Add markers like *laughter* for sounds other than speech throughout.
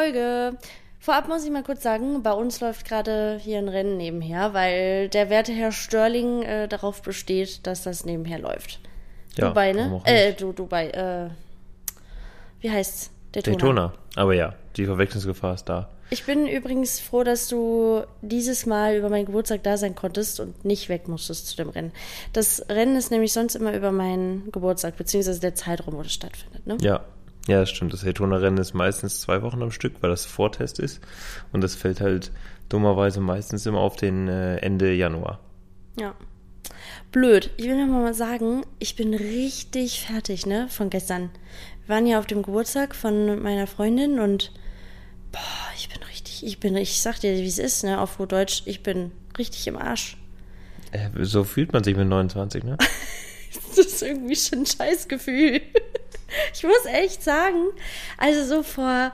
Folge. Vorab muss ich mal kurz sagen, bei uns läuft gerade hier ein Rennen nebenher, weil der werte Herr Störling äh, darauf besteht, dass das nebenher läuft. Ja, Dubai, ne? Äh, du, Dubai, äh, wie heißt's? Daytona. Daytona. Aber ja, die Verwechslungsgefahr ist da. Ich bin übrigens froh, dass du dieses Mal über meinen Geburtstag da sein konntest und nicht weg musstest zu dem Rennen. Das Rennen ist nämlich sonst immer über meinen Geburtstag, beziehungsweise der Zeitraum, wo das stattfindet, ne? Ja, ja, das stimmt. Das Daytona-Rennen ist meistens zwei Wochen am Stück, weil das Vortest ist. Und das fällt halt dummerweise meistens immer auf den äh, Ende Januar. Ja. Blöd. Ich will noch mal sagen, ich bin richtig fertig, ne, von gestern. Wir waren ja auf dem Geburtstag von meiner Freundin und boah, ich bin richtig, ich bin, ich sag dir, wie es ist, ne, auf gut Deutsch, ich bin richtig im Arsch. Äh, so fühlt man sich mit 29, ne? *laughs* Das ist irgendwie schon ein Scheißgefühl. *laughs* Ich muss echt sagen, also so vor,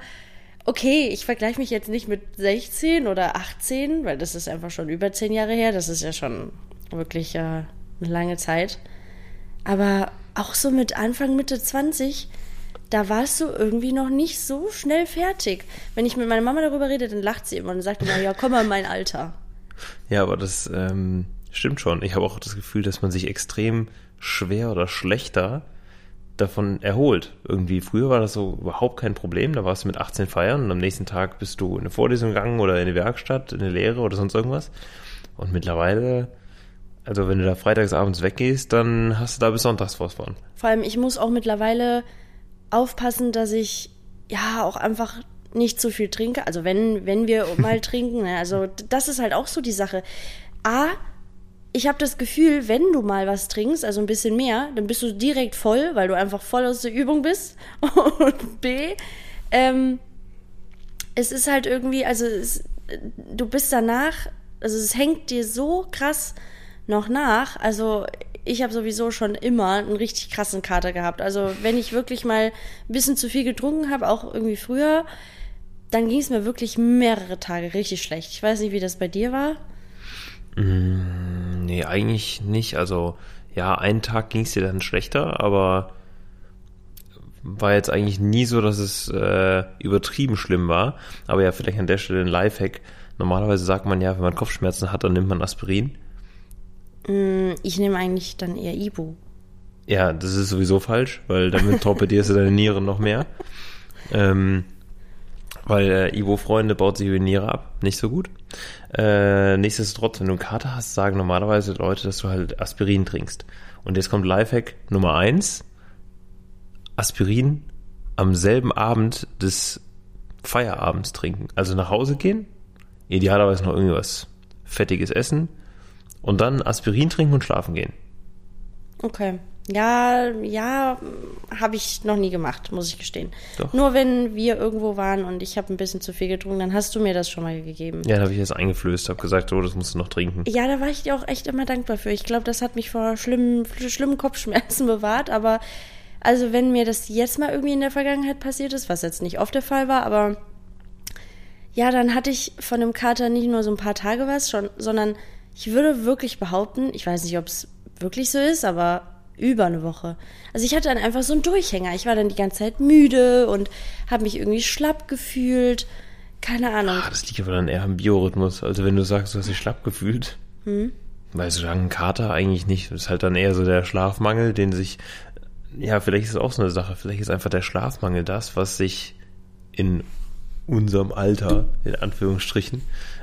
okay, ich vergleiche mich jetzt nicht mit 16 oder 18, weil das ist einfach schon über 10 Jahre her, das ist ja schon wirklich äh, eine lange Zeit. Aber auch so mit Anfang, Mitte 20, da warst du irgendwie noch nicht so schnell fertig. Wenn ich mit meiner Mama darüber rede, dann lacht sie immer und sagt immer, ja, komm mal in mein Alter. Ja, aber das ähm, stimmt schon. Ich habe auch das Gefühl, dass man sich extrem schwer oder schlechter davon erholt. Irgendwie früher war das so überhaupt kein Problem. Da warst du mit 18 feiern und am nächsten Tag bist du in eine Vorlesung gegangen oder in eine Werkstatt, in eine Lehre oder sonst irgendwas. Und mittlerweile, also wenn du da freitagsabends weggehst, dann hast du da bis sonntags was von. Vor allem, ich muss auch mittlerweile aufpassen, dass ich ja auch einfach nicht zu viel trinke. Also wenn, wenn wir mal *laughs* trinken, ne? also das ist halt auch so die Sache. A, ich habe das Gefühl, wenn du mal was trinkst, also ein bisschen mehr, dann bist du direkt voll, weil du einfach voll aus der Übung bist. *laughs* Und B, ähm, es ist halt irgendwie, also es, du bist danach, also es hängt dir so krass noch nach. Also ich habe sowieso schon immer einen richtig krassen Kater gehabt. Also wenn ich wirklich mal ein bisschen zu viel getrunken habe, auch irgendwie früher, dann ging es mir wirklich mehrere Tage richtig schlecht. Ich weiß nicht, wie das bei dir war. Nee, eigentlich nicht. Also ja, einen Tag ging es dir dann schlechter, aber war jetzt eigentlich nie so, dass es äh, übertrieben schlimm war. Aber ja, vielleicht an der Stelle ein Lifehack. Normalerweise sagt man ja, wenn man Kopfschmerzen hat, dann nimmt man Aspirin. Ich nehme eigentlich dann eher Ibu. Ja, das ist sowieso falsch, weil damit torpedierst du deine Nieren noch mehr. Ähm, weil äh, Ivo-Freunde baut sich über die Niere ab. Nicht so gut. Äh, nichtsdestotrotz, wenn du einen Kater hast, sagen normalerweise Leute, dass du halt Aspirin trinkst. Und jetzt kommt Lifehack Nummer eins. Aspirin am selben Abend des Feierabends trinken. Also nach Hause gehen, idealerweise noch irgendwas Fettiges essen und dann Aspirin trinken und schlafen gehen. Okay. Ja, ja, habe ich noch nie gemacht, muss ich gestehen. Doch. Nur wenn wir irgendwo waren und ich habe ein bisschen zu viel getrunken, dann hast du mir das schon mal gegeben. Ja, da habe ich jetzt eingeflößt, habe gesagt, oh, das musst du noch trinken. Ja, da war ich dir auch echt immer dankbar für. Ich glaube, das hat mich vor schlimmen, schlimmen Kopfschmerzen *laughs* bewahrt. Aber also, wenn mir das jetzt mal irgendwie in der Vergangenheit passiert ist, was jetzt nicht oft der Fall war, aber ja, dann hatte ich von dem Kater nicht nur so ein paar Tage was, schon, sondern ich würde wirklich behaupten, ich weiß nicht, ob es wirklich so ist, aber über eine Woche. Also ich hatte dann einfach so einen Durchhänger. Ich war dann die ganze Zeit müde und habe mich irgendwie schlapp gefühlt. Keine Ahnung. Ah, das liegt aber dann eher am Biorhythmus. Also wenn du sagst, du hast dich schlapp gefühlt, Hm? weil so lange Kater eigentlich nicht. Das ist halt dann eher so der Schlafmangel, den sich, ja, vielleicht ist es auch so eine Sache. Vielleicht ist einfach der Schlafmangel das, was sich in unserem Alter, in Anführungsstrichen,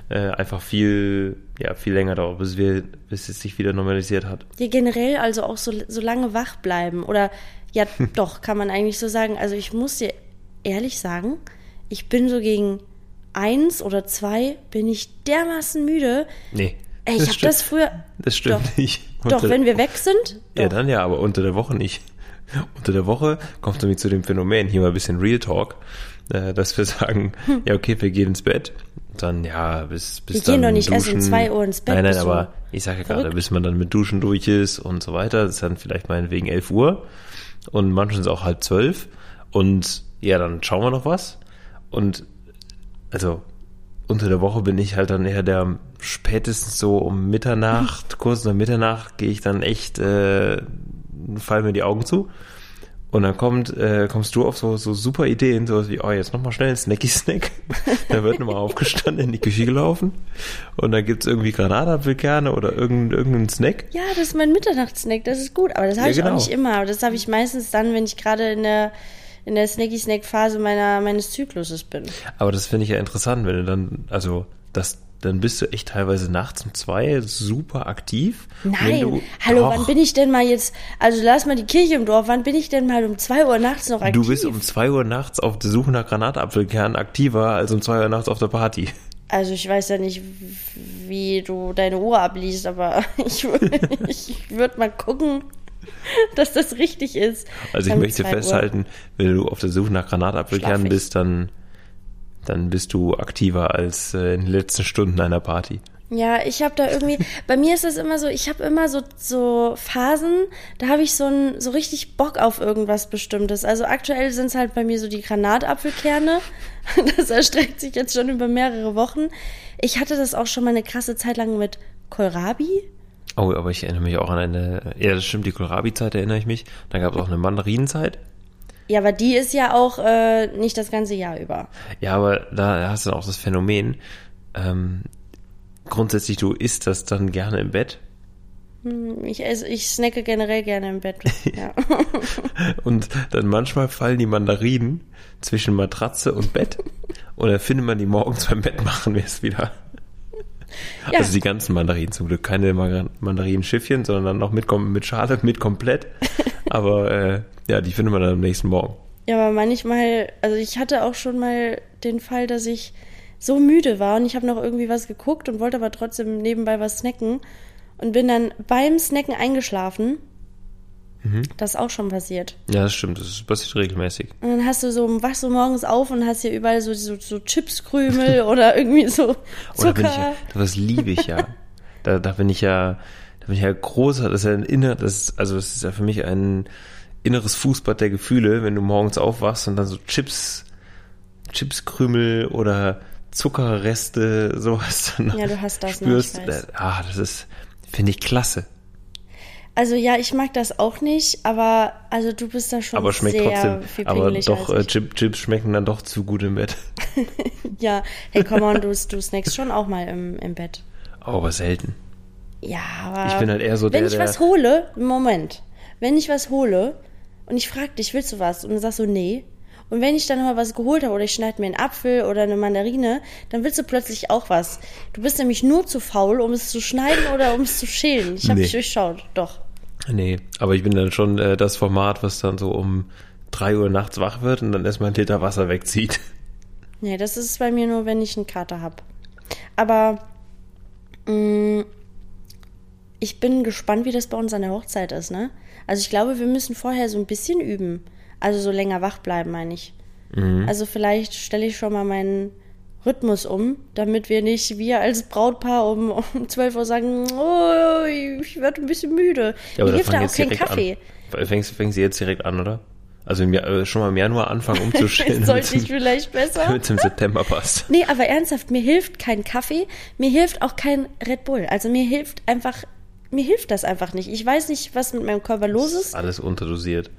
äh, einfach viel, ja, viel länger dauert, bis wir, bis es sich wieder normalisiert hat. Ja, generell also auch so, so lange wach bleiben. Oder ja, *laughs* doch, kann man eigentlich so sagen. Also ich muss dir ehrlich sagen, ich bin so gegen eins oder zwei, bin ich dermaßen müde. Nee. Ey, ich habe das früher. Das stimmt doch, nicht. Doch, Unter- wenn wir weg sind. Ja, Doch. dann ja, aber unter der Woche nicht. Unter der Woche kommt nämlich zu dem Phänomen, hier mal ein bisschen Real Talk, äh, dass wir sagen, ja, okay, wir gehen ins Bett. Dann, ja, bis, bis Wir dann gehen doch nicht erst um duschen. zwei Uhr ins Bett, Nein, nein, aber ich sage ja gerade, bis man dann mit Duschen durch ist und so weiter. Das ist dann vielleicht meinetwegen 11 Uhr. Und manchmal ist es auch halb zwölf. Und ja, dann schauen wir noch was. Und also unter der Woche bin ich halt dann eher der spätestens so um Mitternacht, kurz nach Mitternacht gehe ich dann echt, äh, fallen mir die Augen zu. Und dann kommt, äh, kommst du auf so, so super Ideen, sowas wie, oh, jetzt nochmal schnell ein Snacky-Snack. *laughs* da wird nochmal aufgestanden, in die Küche gelaufen. Und dann gibt's irgendwie Granatapfelkerne oder irgendeinen irgendeinen Snack. Ja, das ist mein Mitternachtssnack, das ist gut. Aber das habe Ja, ich genau. auch nicht immer. Aber das habe ich meistens dann, wenn ich gerade in der, in der Snacky-Snack-Phase meiner, meines Zykluses bin. Aber das finde ich ja interessant, wenn du dann, also, das, dann bist du echt teilweise nachts um zwei super aktiv. Nein, du, hallo, doch, wann bin ich denn mal jetzt, also lass mal die Kirche im Dorf, wann bin ich denn mal um 2 Uhr nachts noch aktiv? Du bist um zwei Uhr nachts auf der Suche nach Granatapfelkernen aktiver als um zwei Uhr nachts auf der Party. Also ich weiß ja nicht, wie du deine Uhr abliest, aber *laughs* ich, ich würde mal gucken, dass das richtig ist. Also ich möchte 2 Uhr. festhalten, wenn du auf der Suche nach Granatapfelkernen ich. bist, dann, dann bist du aktiver als äh, in den letzten Stunden einer Party. Ja, ich habe da irgendwie, bei mir ist es immer so, ich habe immer so, so Phasen, da habe ich so, ein, so richtig Bock auf irgendwas Bestimmtes. Also aktuell sind es halt bei mir so die Granatapfelkerne. *laughs* Das erstreckt sich jetzt schon über mehrere Wochen. Ich hatte das auch schon mal eine krasse Zeit lang mit Kohlrabi. Oh, aber ich erinnere mich auch an eine, ja, das stimmt, die Kohlrabi-Zeit erinnere ich mich. Dann gab es auch eine Mandarinenzeit. Ja, aber die ist ja auch äh, nicht das ganze Jahr über. Ja, aber da hast du dann auch das Phänomen, ähm, grundsätzlich, du isst das dann gerne im Bett. Ich, esse, ich snacke generell gerne im Bett. *laughs* Ja. *laughs* Und dann manchmal fallen die Mandarinen zwischen Matratze und Bett. *laughs* Und dann findet man die morgens beim Bett machen wir es wieder. Ja. Also die ganzen Mandarinen zum Glück. Keine Mandarinenschiffchen, sondern dann noch mit, mit Schale, mit komplett. Aber äh, ja, die findet man dann am nächsten Morgen. Ja, aber manchmal, also ich hatte auch schon mal den Fall, dass ich so müde war und ich habe noch irgendwie was geguckt und wollte aber trotzdem nebenbei was snacken und bin dann beim Snacken eingeschlafen. Das ist auch schon passiert. Ja, das stimmt. Das passiert regelmäßig. Und dann hast du so, wachst du morgens auf und hast hier überall so, so, so Chipskrümel *laughs* oder irgendwie so Oder Zucker. ja, das liebe ich ja. Da, da bin ich ja, da bin ich ja großer, das ist ja ein inner, das ist, also das ist ja für mich ein inneres Fußbad der Gefühle, wenn du morgens aufwachst und dann so Chips, Chipskrümel oder Zuckerreste, *laughs* sowas dann Ja, du hast das noch, spürst. ich weiß. Ah, das ist, finde ich klasse. Also ja, ich mag das auch nicht, aber also du bist da schon Aber schmeckt sehr trotzdem. viel Aber doch, äh, ich. Chip, Chips schmecken dann doch zu gut im Bett. *laughs* Ja, hey, komm on, du, du snackst schon auch mal im, im Bett. Oh, aber selten. Ja, aber. Ich bin halt eher so Wenn der, ich der- was hole, Moment. Wenn ich was hole und ich frag dich, willst du was? Und du sagst so, nee. Und wenn ich dann mal was geholt habe oder ich schneide mir einen Apfel oder eine Mandarine, dann willst du plötzlich auch was. Du bist nämlich nur zu faul, um es zu schneiden oder um es zu schälen. Ich habe Nee. dich durchschaut. Doch. Nee, aber ich bin dann schon äh, das Format, was dann so um drei Uhr nachts wach wird und dann erstmal einen Liter Wasser wegzieht. Nee, das ist bei mir nur, wenn ich einen Kater habe. Aber mh, ich bin gespannt, wie das bei uns an der Hochzeit ist, ne? Also ich glaube, wir müssen vorher so ein bisschen üben. Also so länger wach bleiben, meine ich. Also vielleicht stelle ich schon mal meinen Rhythmus um, damit wir nicht, wir als Brautpaar um, um 12 Uhr sagen, oh, ich werde ein bisschen müde. Ja, Mir hilft da auch kein Kaffee. an. Fängst, fängst du jetzt direkt an, oder? Also im Jahr, äh, schon mal im Januar anfangen umzustellen, *laughs* Sollte ich damit vielleicht besser? es im September passt. Nee, aber ernsthaft, mir hilft kein Kaffee, mir hilft auch kein Red Bull. Also mir hilft einfach, mir hilft das einfach nicht. Ich weiß nicht, was mit meinem Körper los ist. Alles unterdosiert.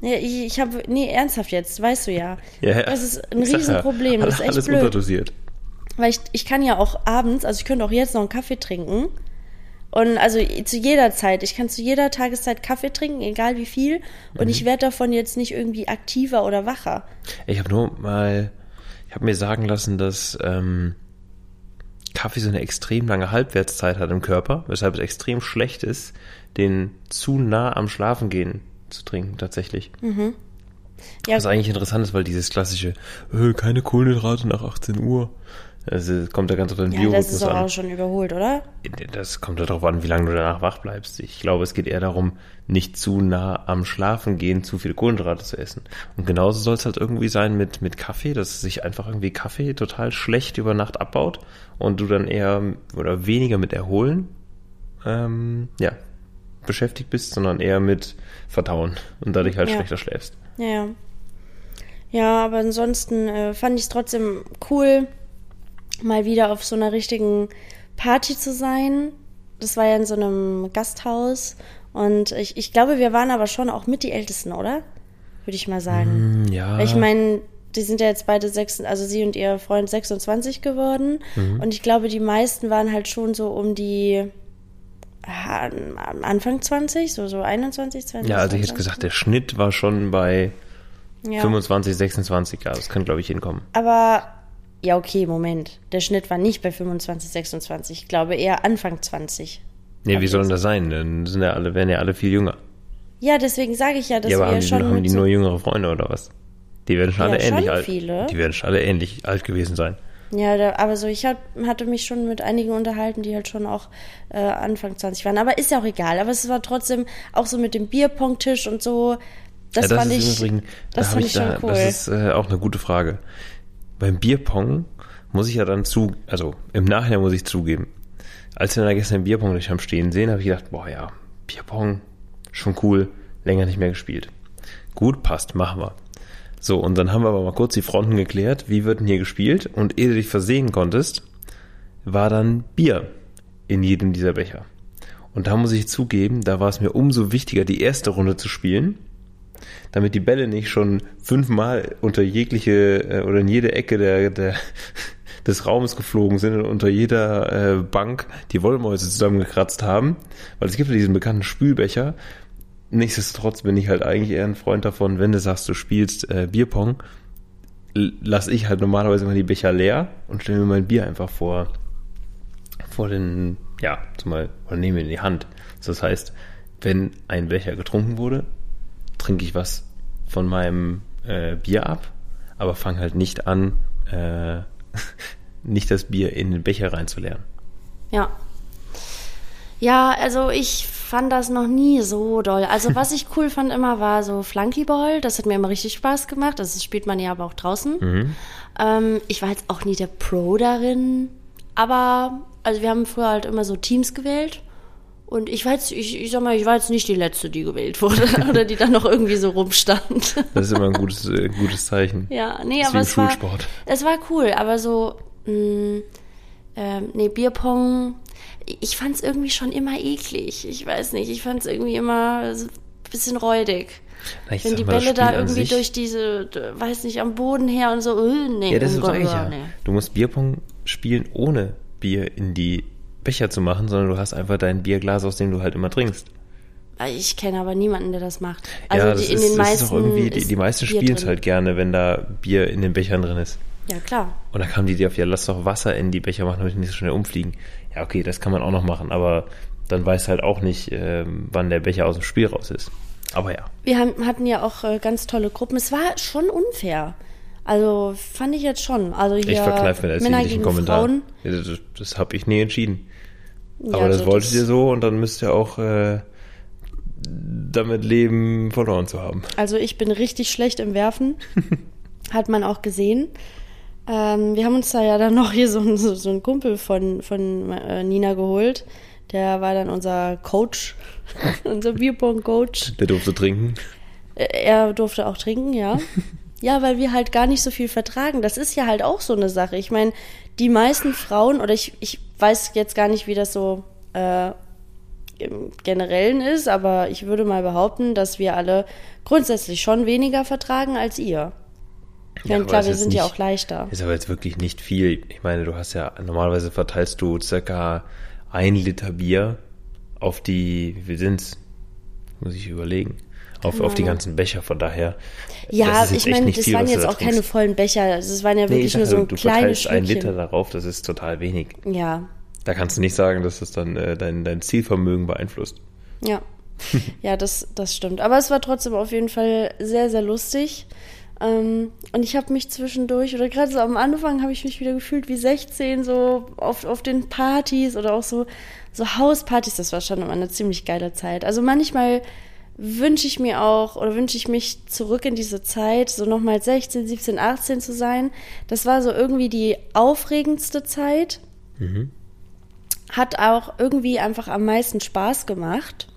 Nee, ich, ich habe, nee, ernsthaft jetzt, weißt du ja. Ja, ja. Das ist ein Ich sag ja, Riesenproblem, das ist echt alles blöd. unterdosiert. Weil ich, ich kann ja auch abends, also ich könnte auch jetzt noch einen Kaffee trinken. Und also zu jeder Zeit, ich kann zu jeder Tageszeit Kaffee trinken, egal wie viel. Und Mhm. ich werde davon jetzt nicht irgendwie aktiver oder wacher. Ich habe nur mal, ich habe mir sagen lassen, dass ähm, Kaffee so eine extrem lange Halbwertszeit hat im Körper, weshalb es extrem schlecht ist, den zu nah am Schlafengehen zu trinken tatsächlich. Ja, Was eigentlich interessant ist, weil dieses klassische, äh, keine Kohlenhydrate nach 18 Uhr, also kommt da ganz auf den ja das Biorhythmus ist doch an. auch schon überholt, oder? Das kommt ja darauf an, wie lange du danach wach bleibst. Ich glaube, es geht eher darum, nicht zu nah am Schlafen gehen, zu viel Kohlenhydrate zu essen. Und genauso soll es halt irgendwie sein mit, mit Kaffee, dass sich einfach irgendwie Kaffee total schlecht über Nacht abbaut und du dann eher oder weniger mit Erholen ähm, ja, beschäftigt bist, sondern eher mit Verdauen und dadurch halt Ja. schlechter schläfst. Ja, ja. Ja, aber ansonsten äh, fand ich es trotzdem cool, mal wieder auf so einer richtigen Party zu sein. Das war ja in so einem Gasthaus. Und ich, ich glaube, wir waren aber schon auch mit die Ältesten, oder? würde ich mal sagen. Hm, ja. Ich meine, die sind ja jetzt beide sechs, also sie und ihr Freund 26 geworden. Mhm. Und ich glaube, die meisten waren halt schon so um die ah, am Anfang 20, so, so 21, 22. ja, also ich hätte gesagt, der Schnitt war schon bei ja. 25, 26 Jahre. Das kann, glaube ich, hinkommen. Aber ja, okay, Moment. Der Schnitt war nicht bei 25, 26. Ich glaube eher Anfang 20. Nee, wie soll denn das sein? Dann sind ja alle, werden ja alle viel jünger. Ja, deswegen sage ich ja, dass ja, aber wir haben die, schon. haben die nur jüngere Freunde oder was? Die werden schon Ja, alle schon ähnlich alt. viele. Die werden schon alle ähnlich alt gewesen sein. Ja, da, aber so, ich hat, hatte mich schon mit einigen unterhalten, die halt schon auch äh, Anfang 20 waren. Aber ist ja auch egal. Aber es war trotzdem auch so mit dem Bierpong-Tisch und so. Das, ja, das fand ich, im Übrigen, da das hab fand ich ich schon da, cool. Das ist äh, auch eine gute Frage. Beim Bierpong muss ich ja dann zu, also im Nachhinein muss ich zugeben, als wir da gestern Bierpong durch haben stehen sehen, habe ich gedacht, boah ja, Bierpong, schon cool, länger nicht mehr gespielt. Gut, passt, machen wir. So, und dann haben wir aber mal kurz die Fronten geklärt, wie wird denn hier gespielt? Und ehe du dich versehen konntest, war dann Bier in jedem dieser Becher. Und da muss ich zugeben, da war es mir umso wichtiger, die erste Runde zu spielen, damit die Bälle nicht schon fünfmal unter jegliche äh, oder in jede Ecke der, der, *laughs* des Raumes geflogen sind und unter jeder äh, Bank die Wollmäuse zusammengekratzt haben. Weil es gibt ja diesen bekannten Spülbecher. Nichtsdestotrotz bin ich halt eigentlich eher ein Freund davon, wenn du sagst, du spielst äh, Bierpong, l- lass ich halt normalerweise immer die Becher leer und stelle mir mein Bier einfach vor, vor den, ja, zumal, oder nehme in die Hand. Das heißt, wenn ein Becher getrunken wurde, trinke ich was von meinem äh, Bier ab, aber fange halt nicht an, äh, *laughs* nicht das Bier in den Becher reinzuleeren. Ja. Ja, also ich fand das noch nie so doll. Also was ich cool fand immer war so Flunkyball. Das hat mir immer richtig Spaß gemacht. Das spielt man ja aber auch draußen. Mhm. Ähm, ich war jetzt auch nie der Pro darin. Aber, also wir haben früher halt immer so Teams gewählt. Und ich jetzt, ich, ich sag mal, ich war jetzt nicht die Letzte, die gewählt wurde. *laughs* oder die dann noch irgendwie so rumstand. Das ist immer ein gutes, äh, gutes Zeichen. Ja, nee, Das aber es war, es war cool, aber so, mh, ähm, nee, Bierpong, ich fand's irgendwie schon immer eklig. Ich weiß nicht, ich fand's irgendwie immer so ein bisschen räudig. Na, Wenn die mal, Bälle da irgendwie durch diese, weiß nicht, am Boden her und so, äh, nee, Ja, das um ist sag ich Gott, ja. nee. Du musst Bierpong spielen, ohne Bier in die Becher zu machen, sondern du hast einfach dein Bierglas, aus dem du halt immer trinkst. Ich kenne aber niemanden, der das macht. Also ja, das die, in ist, den das meisten ist doch irgendwie, die, die meisten spielen es halt gerne, wenn da Bier in den Bechern drin ist. Ja, klar. Und dann kamen die dir auf, ja, lass doch Wasser in die Becher machen, damit die nicht so schnell umfliegen. Ja, okay, das kann man auch noch machen, aber dann weiß halt auch nicht, ähm, wann der Becher aus dem Spiel raus ist. Aber ja. Wir haben, hatten ja auch äh, ganz tolle Gruppen. Es war schon unfair. Also fand ich jetzt schon. Also hier Ich verkneife mir da jetzt Männer gegen Kommentar. Frauen. Das das habe ich nie entschieden. Ja, Aber das also wolltet ihr so und dann müsst ihr auch äh, damit leben, verloren zu haben. Also ich bin richtig schlecht im Werfen. *laughs* Hat man auch gesehen. Ähm, wir haben uns da ja dann noch hier so, so, so einen Kumpel von, von äh, Nina geholt. Der war dann unser Coach, *laughs* unser Bierpong-Coach. Der durfte trinken. Äh, Er durfte auch trinken, ja. *laughs* Ja, weil wir halt gar nicht so viel vertragen. Das ist ja halt auch so eine Sache. Ich meine, die meisten Frauen, oder ich, ich weiß jetzt gar nicht, wie das so äh, im Generellen ist, aber ich würde mal behaupten, dass wir alle grundsätzlich schon weniger vertragen als ihr. Ich Ja, meine, klar, wir sind ja nicht- auch leichter. Ist aber jetzt wirklich nicht viel. Ich meine, du hast ja, normalerweise verteilst du circa ein Liter Bier auf die, wie sind's? Muss ich überlegen. Auf, auf die ganzen Becher, von daher. Ja, das ist jetzt ich meine, das viel, waren jetzt auch keine vollen Becher. Es waren ja Nee, wirklich nur so du, ein du kleines verteilst ein Liter darauf, das ist total wenig. Ja, Da kannst du nicht sagen, dass das dann äh, dein, dein Zielvermögen beeinflusst. Ja, ja, das, das stimmt. Aber es war trotzdem auf jeden Fall sehr, sehr lustig. Ähm, und ich habe mich zwischendurch, oder gerade so am Anfang, habe ich mich wieder gefühlt wie 16, so auf, auf den Partys oder auch so, so Hauspartys. Das war schon immer eine ziemlich geile Zeit. Also manchmal wünsche ich mir auch oder wünsche ich mich zurück in diese Zeit, so nochmal 16, 17, 18 zu sein. Das war so irgendwie die aufregendste Zeit. Hat auch irgendwie einfach am meisten Spaß gemacht.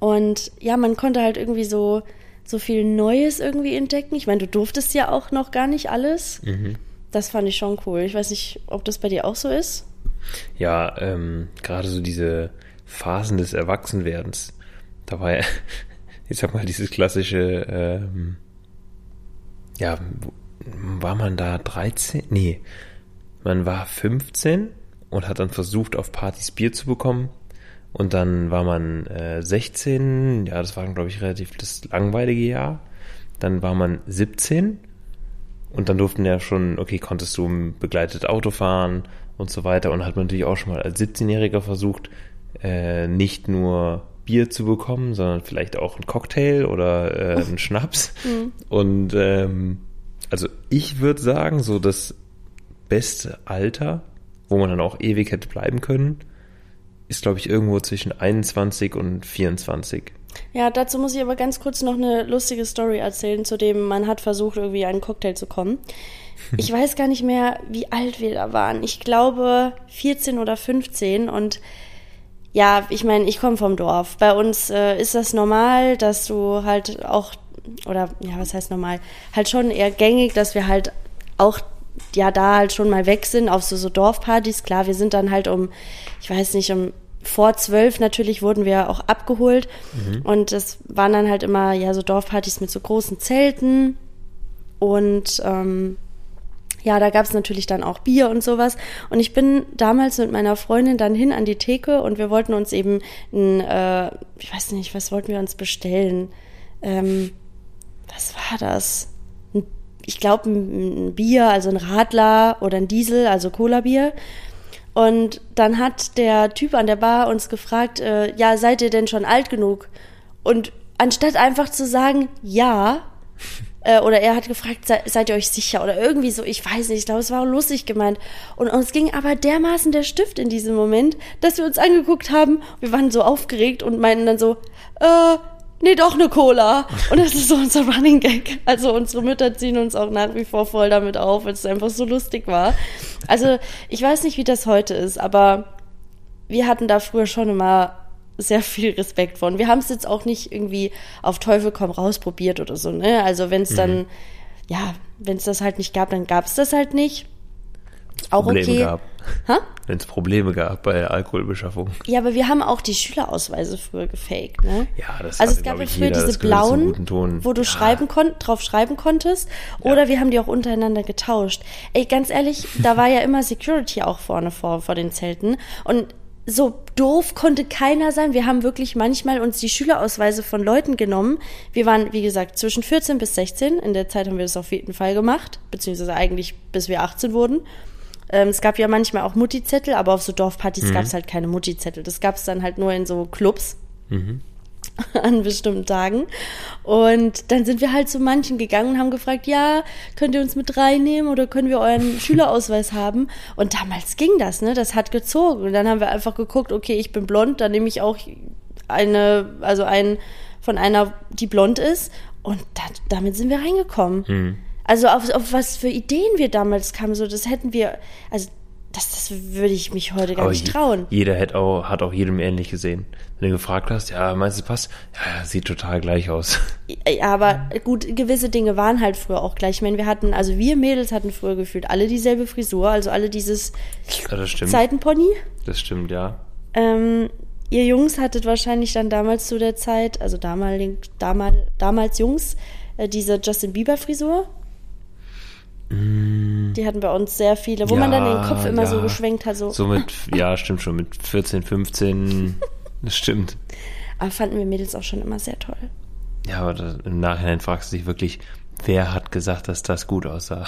Und ja, man konnte halt irgendwie so, so viel Neues irgendwie entdecken. Ich meine, du durftest ja auch noch gar nicht alles. Das fand ich schon cool. Ich weiß nicht, ob das bei dir auch so ist. Ja, ähm, gerade so diese Phasen des Erwachsenwerdens. Da war ja, ich sag mal, dieses klassische, ähm, ja, war man da 13? Nee, man war 15 und hat dann versucht, auf Partys Bier zu bekommen. Und dann war man äh, 16, ja, das war, glaube ich, relativ das langweilige Jahr. Dann war man 17 und dann durften ja schon, okay, konntest du begleitet Auto fahren und so weiter. Und hat man natürlich auch schon mal als 17-Jähriger versucht, äh, nicht nur Bier zu bekommen, sondern vielleicht auch ein Cocktail oder äh, einen Schnaps. *laughs* Mhm. Und ähm, also ich würde sagen, so das beste Alter, wo man dann auch ewig hätte bleiben können, ist, glaube ich, irgendwo zwischen 21 und 24. Ja, dazu muss ich aber ganz kurz noch eine lustige Story erzählen, zu dem man hat versucht, irgendwie einen Cocktail zu kommen. *laughs* Ich weiß gar nicht mehr, wie alt wir da waren. Ich glaube 14 oder 15 und ja, ich meine, ich komme vom Dorf. Bei uns äh, ist das normal, dass du halt auch, oder ja, was heißt normal? Halt schon eher gängig, dass wir halt auch ja da halt schon mal weg sind auf so, so Dorfpartys. Klar, wir sind dann halt um, ich weiß nicht, um vor zwölf natürlich wurden wir auch abgeholt. Mhm. Und das waren dann halt immer ja so Dorfpartys mit so großen Zelten. Und ähm, ja, da gab es natürlich dann auch Bier und sowas. Und ich bin damals mit meiner Freundin dann hin an die Theke und wir wollten uns eben ein, äh, ich weiß nicht, was wollten wir uns bestellen? Ähm, was war das? Ein, ich glaube, ein, ein Bier, also ein Radler oder ein Diesel, also Cola-Bier. Und dann hat der Typ an der Bar uns gefragt, äh, ja, seid ihr denn schon alt genug? Und anstatt einfach zu sagen, ja, äh, oder er hat gefragt, se, seid ihr euch sicher? Oder irgendwie so, ich weiß nicht, ich glaube, es war lustig gemeint. Und uns ging aber dermaßen der Stift in diesem Moment, dass wir uns angeguckt haben. Wir waren so aufgeregt und meinten dann so, äh, nee, doch eine Cola. Und das ist so unser Running Gag. Also unsere Mütter ziehen uns auch nach wie vor voll damit auf, weil es einfach so lustig war. Also ich weiß nicht, wie das heute ist, aber wir hatten da früher schon immer sehr viel Respekt von. Wir haben es jetzt auch nicht irgendwie auf Teufel komm raus probiert oder so, ne? Also wenn es dann, mhm. ja, wenn es das halt nicht gab, dann gab es das halt nicht. Auch Probleme okay. gab. Wenn es Probleme gab bei der Alkoholbeschaffung. Ja, aber wir haben auch die Schülerausweise früher gefaked, ne? Ja, das Also es gab ja früher jeder, diese blauen, wo du ja. schreiben kon drauf schreiben konntest. Oder ja. wir haben die auch untereinander getauscht. Ey, ganz ehrlich, da war ja immer Security auch vorne vor, vor den Zelten. Und so doof konnte keiner sein. Wir haben wirklich manchmal uns die Schülerausweise von Leuten genommen. Wir waren, wie gesagt, zwischen 14 bis 16. In der Zeit haben wir das auf jeden Fall gemacht, beziehungsweise eigentlich bis wir 18 wurden. Ähm, es gab ja manchmal auch Mutti-Zettel, aber auf so Dorfpartys mhm. gab es halt keine Mutti-Zettel. Das gab es dann halt nur in so Clubs. Mhm. *laughs* an bestimmten Tagen. Und dann sind wir halt zu manchen gegangen und haben gefragt, ja, könnt ihr uns mit reinnehmen oder können wir euren *laughs* Schülerausweis haben? Und damals ging das, ne? Das hat gezogen. Und dann haben wir einfach geguckt, okay, ich bin blond, dann nehme ich auch eine, also einen von einer, die blond ist. Und da, damit sind wir reingekommen. Mhm. Also auf, auf was für Ideen wir damals kamen, so das hätten wir, also das, das würde ich mich heute gar Aber nicht trauen. Jeder hat auch, hat auch jedem ähnlich gesehen. Wenn du gefragt hast, ja, meinst du, passt? Ja, sieht total gleich aus. Ja, aber gut, gewisse Dinge waren halt früher auch gleich. Ich meine, wir hatten, also wir Mädels hatten früher gefühlt alle dieselbe Frisur, also alle dieses ja, das stimmt. Seitenpony. Das stimmt, ja. Ähm, ihr Jungs hattet wahrscheinlich dann damals zu der Zeit, also damals, damals, damals Jungs, äh, diese Justin Bieber Frisur. Mm. Die hatten bei uns sehr viele, wo ja, man dann den Kopf immer ja. so geschwenkt hat. So. so mit, ja, stimmt schon, mit 14, 15, *laughs* das stimmt. Aber fanden wir Mädels auch schon immer sehr toll. Ja, aber das, im Nachhinein fragst du dich wirklich, wer hat gesagt, dass das gut aussah?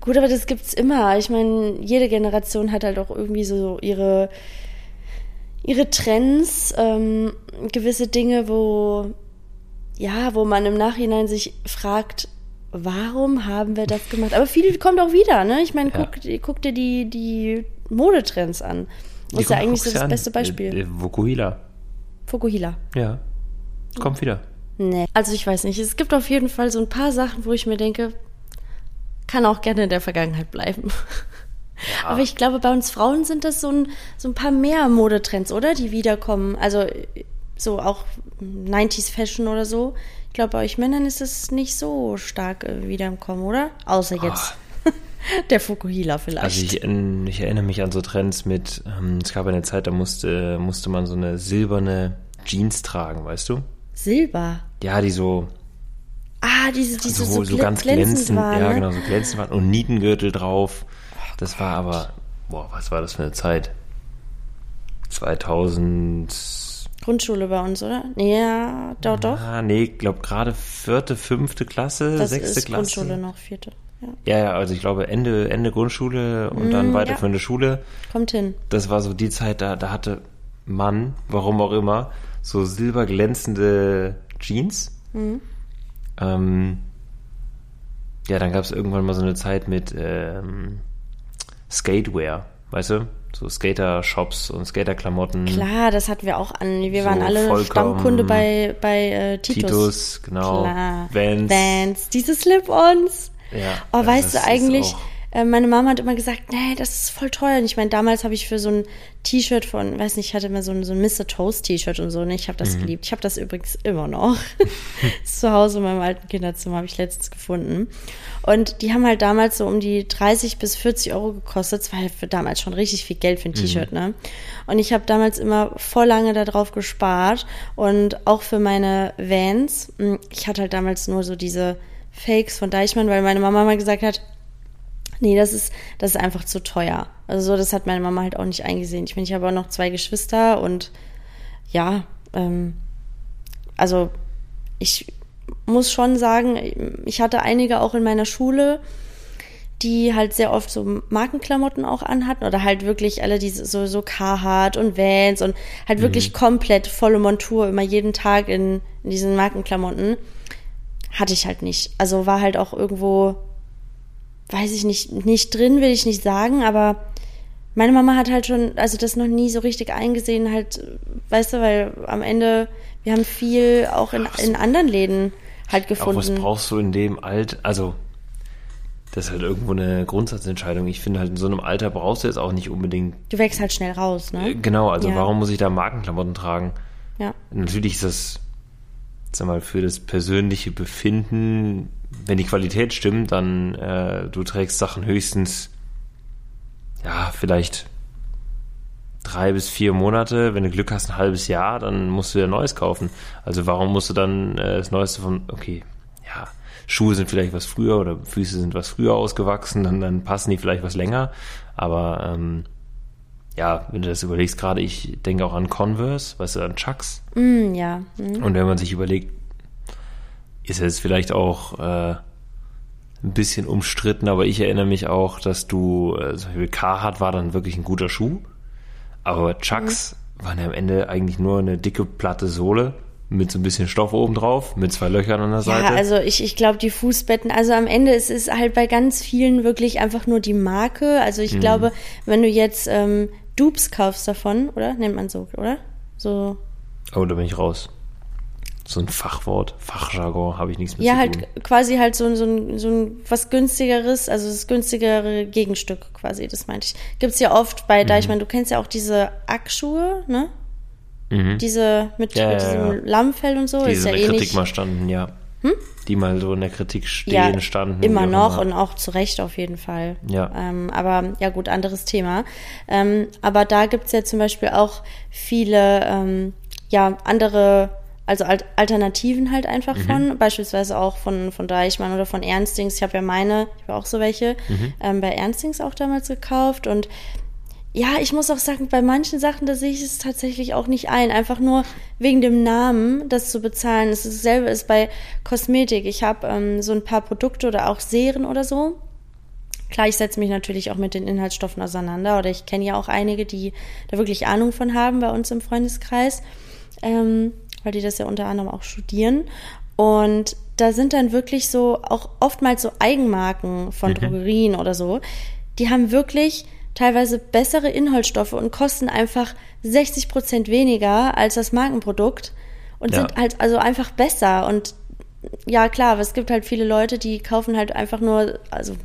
Gut, aber das gibt's immer. Ich meine, jede Generation hat halt auch irgendwie so ihre, ihre Trends, ähm, gewisse Dinge, wo, ja, wo man im Nachhinein sich fragt, warum haben wir das gemacht? Aber viel kommt auch wieder, ne? Ich meine, ja. guck, guck, dir die, die Modetrends an. Das ist ja eigentlich so das an. beste Beispiel. Äh, Fukuhila. Fukuhila. Ja. Kommt wieder. Nee. Also ich weiß nicht. Es gibt auf jeden Fall so ein paar Sachen, wo ich mir denke, kann auch gerne in der Vergangenheit bleiben. *laughs* Ja. Aber ich glaube, bei uns Frauen sind das so ein, so ein paar mehr Modetrends, oder? Die wiederkommen. Also so auch 90s Fashion oder so. Ich glaube, bei euch Männern ist es nicht so stark äh, wieder im Kommen, oder? Außer ah. jetzt. Oh. *laughs* Der Fukuhila vielleicht. Also ich, ich, erinnere mich an so Trends mit, ähm, es gab eine Zeit, da musste, musste man so eine silberne Jeans tragen, weißt du? Silber. Ja, die so, Ah, diese, diese so, so, so ganz glänzend glänzend, waren, ja ne? genau, so glänzend waren und Nietengürtel drauf. Das war aber, boah, was war das für eine Zeit? 2000, Grundschule bei uns, oder? Ja, doch, doch. ah, nee, ich glaube gerade vierte, fünfte Klasse, Das sechste ist Klasse. Grundschule noch, vierte. Ja. Ja, ja, also ich glaube Ende, Ende Grundschule und Mm, dann weiterführende Schule. Kommt hin. Das war so die Zeit, da, da hatte Mann, warum auch immer, so silberglänzende Jeans. Mhm. Ähm, ja, dann gab es irgendwann mal so eine Zeit mit ähm, Skatewear, weißt du? So Skater-Shops und Skater-Klamotten. Klar, das hatten wir auch an. Wir So waren alle Stammkunde bei, bei äh, Titus. Titus, genau. Klar. Vans. Vans. Diese Slip-Ons. Ja, Oh, weißt du eigentlich, äh, meine Mama hat immer gesagt, nee, das ist voll teuer. Und ich meine, damals habe ich für so ein T-Shirt von, weiß nicht, ich hatte immer so ein, so ein Mr. Toast T-Shirt und so, ne? Ich habe Mhm. das geliebt. Ich habe das übrigens immer noch. *laughs* *laughs* zu Hause in meinem alten Kinderzimmer, habe ich letztens gefunden. Und die haben halt damals so um die 30 bis 40 Euro gekostet. Das war halt für damals schon richtig viel Geld für ein T-Shirt, ne? Und ich habe damals immer voll lange darauf gespart. Und auch für meine Vans. mh, Ich hatte halt damals nur so diese Fakes von Deichmann, weil meine Mama mal gesagt hat, nee, das ist, das ist einfach zu teuer. Also so, das hat meine Mama halt auch nicht eingesehen. Ich meine, ich habe auch noch zwei Geschwister und ja, ähm, also ich muss schon sagen, ich hatte einige auch in meiner Schule, die halt sehr oft so Markenklamotten auch anhatten oder halt wirklich alle diese so so Carhartt und Vans und halt wirklich komplett volle Montur immer jeden Tag in, in diesen Markenklamotten hatte ich halt nicht. Also war halt auch irgendwo weiß ich nicht nicht drin, will ich nicht sagen, aber meine Mama hat halt schon also das noch nie so richtig eingesehen halt, weißt du, weil am Ende wir haben viel auch in, in anderen Läden halt Auch was gefunden. brauchst du in dem Alt, also das ist halt irgendwo eine Grundsatzentscheidung. Ich finde halt in so einem Alter brauchst du jetzt auch nicht unbedingt Du wächst halt schnell raus, ne? Äh, Genau, also Ja. warum muss ich da Markenklamotten tragen? Ja. Natürlich ist das, sag mal, für das persönliche Befinden, wenn die Qualität stimmt, dann äh, du trägst Sachen höchstens, ja, vielleicht drei bis vier Monate. Wenn du Glück hast, ein halbes Jahr, dann musst du dir Neues kaufen. Also warum musst du dann äh, das Neueste von, okay, ja, Schuhe sind vielleicht was früher oder Füße sind was früher ausgewachsen, dann, dann passen die vielleicht was länger. Aber ähm, ja, wenn du das überlegst, gerade ich denke auch an Converse, weißt du, an Chucks. Mm, ja. Mm. Und wenn man sich überlegt, ist es vielleicht auch äh, ein bisschen umstritten, aber ich erinnere mich auch, dass du, äh, zum Beispiel Carhartt war dann wirklich ein guter Schuh, aber Chucks waren ja am Ende eigentlich nur eine dicke, platte Sohle mit so ein bisschen Stoff oben drauf, mit zwei Löchern an der Seite. Ja, also ich, ich glaube, die Fußbetten, also am Ende ist es halt bei ganz vielen wirklich einfach nur die Marke. Also Mhm. ich glaube, wenn du jetzt ähm, Dupes kaufst davon, oder? Nennt man so, oder? So. oh, da bin ich raus. So ein Fachwort, Fachjargon, habe ich nichts mit Ja, zu halt tun. quasi halt so, ein- so, ein, so ein was günstigeres, also das günstigere Gegenstück quasi, das meinte ich. Gibt's ja oft bei Mhm. Deichmann, du kennst ja auch diese Ackschuhe, ne? Mhm. Diese mit, Ja, mit ja, diesem ja. Lammfell und so, Die ist in der ähnlich. Kritik mal standen, ja. Die mal so in der Kritik stehen, ja, standen. immer noch immer. und auch zu Recht auf jeden Fall. Ja. Ähm, aber ja gut, anderes Thema. Ähm, aber da gibt's ja zum Beispiel auch viele ähm, ja andere, also Al Alternativen halt einfach Mhm. von, beispielsweise auch von von Deichmann oder von Ernstings. Ich habe ja meine, ich habe auch so welche Mhm. ähm, bei Ernstings auch damals gekauft und ja, ich muss auch sagen, bei manchen Sachen, da sehe ich es tatsächlich auch nicht ein. Einfach nur wegen dem Namen, das zu bezahlen. Es ist dasselbe ist bei Kosmetik. Ich habe ähm, so ein paar Produkte oder auch Serien oder so. Klar, ich setze mich natürlich auch mit den Inhaltsstoffen auseinander oder ich kenne ja auch einige, die da wirklich Ahnung von haben bei uns im Freundeskreis, ähm, weil die das ja unter anderem auch studieren. Und da sind dann wirklich so auch oftmals so Eigenmarken von Drogerien oder so. Die haben wirklich teilweise bessere Inhaltsstoffe und kosten einfach 60 Prozent weniger als das Markenprodukt und Ja. sind halt also einfach besser. Und ja, klar, aber es gibt halt viele Leute, die kaufen halt einfach nur, also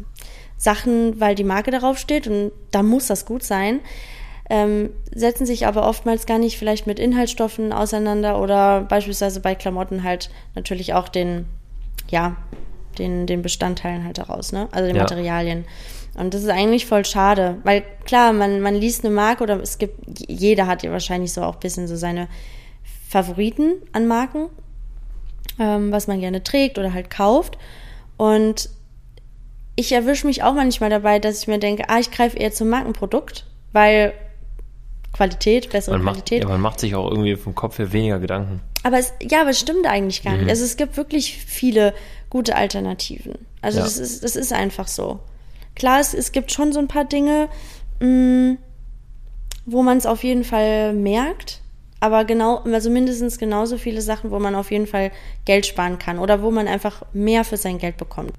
Sachen, weil die Marke darauf steht und da muss das gut sein. Ähm, setzen sich aber oftmals gar nicht vielleicht mit Inhaltsstoffen auseinander oder beispielsweise bei Klamotten halt natürlich auch den, ja, den, den Bestandteilen halt daraus, ne? Also den Ja. Materialien. Und das ist eigentlich voll schade, weil klar, man, man liest eine Marke oder es gibt, jeder hat ja wahrscheinlich so auch ein bisschen so seine Favoriten an Marken. ähm, was man gerne trägt oder halt kauft. Und ich erwische mich auch manchmal dabei, dass ich mir denke, ah, ich greife eher zum Markenprodukt, weil Qualität, bessere Man macht, Qualität. ja, man macht sich auch irgendwie vom Kopf her weniger Gedanken. Aber es, ja, aber es stimmt eigentlich gar Mhm. nicht. Also es gibt wirklich viele gute Alternativen. Also Ja. das ist, das ist einfach so. Klar, es, es gibt schon so ein paar Dinge, mh, wo man es auf jeden Fall merkt. Aber genau, also mindestens genauso viele Sachen, wo man auf jeden Fall Geld sparen kann oder wo man einfach mehr für sein Geld bekommt.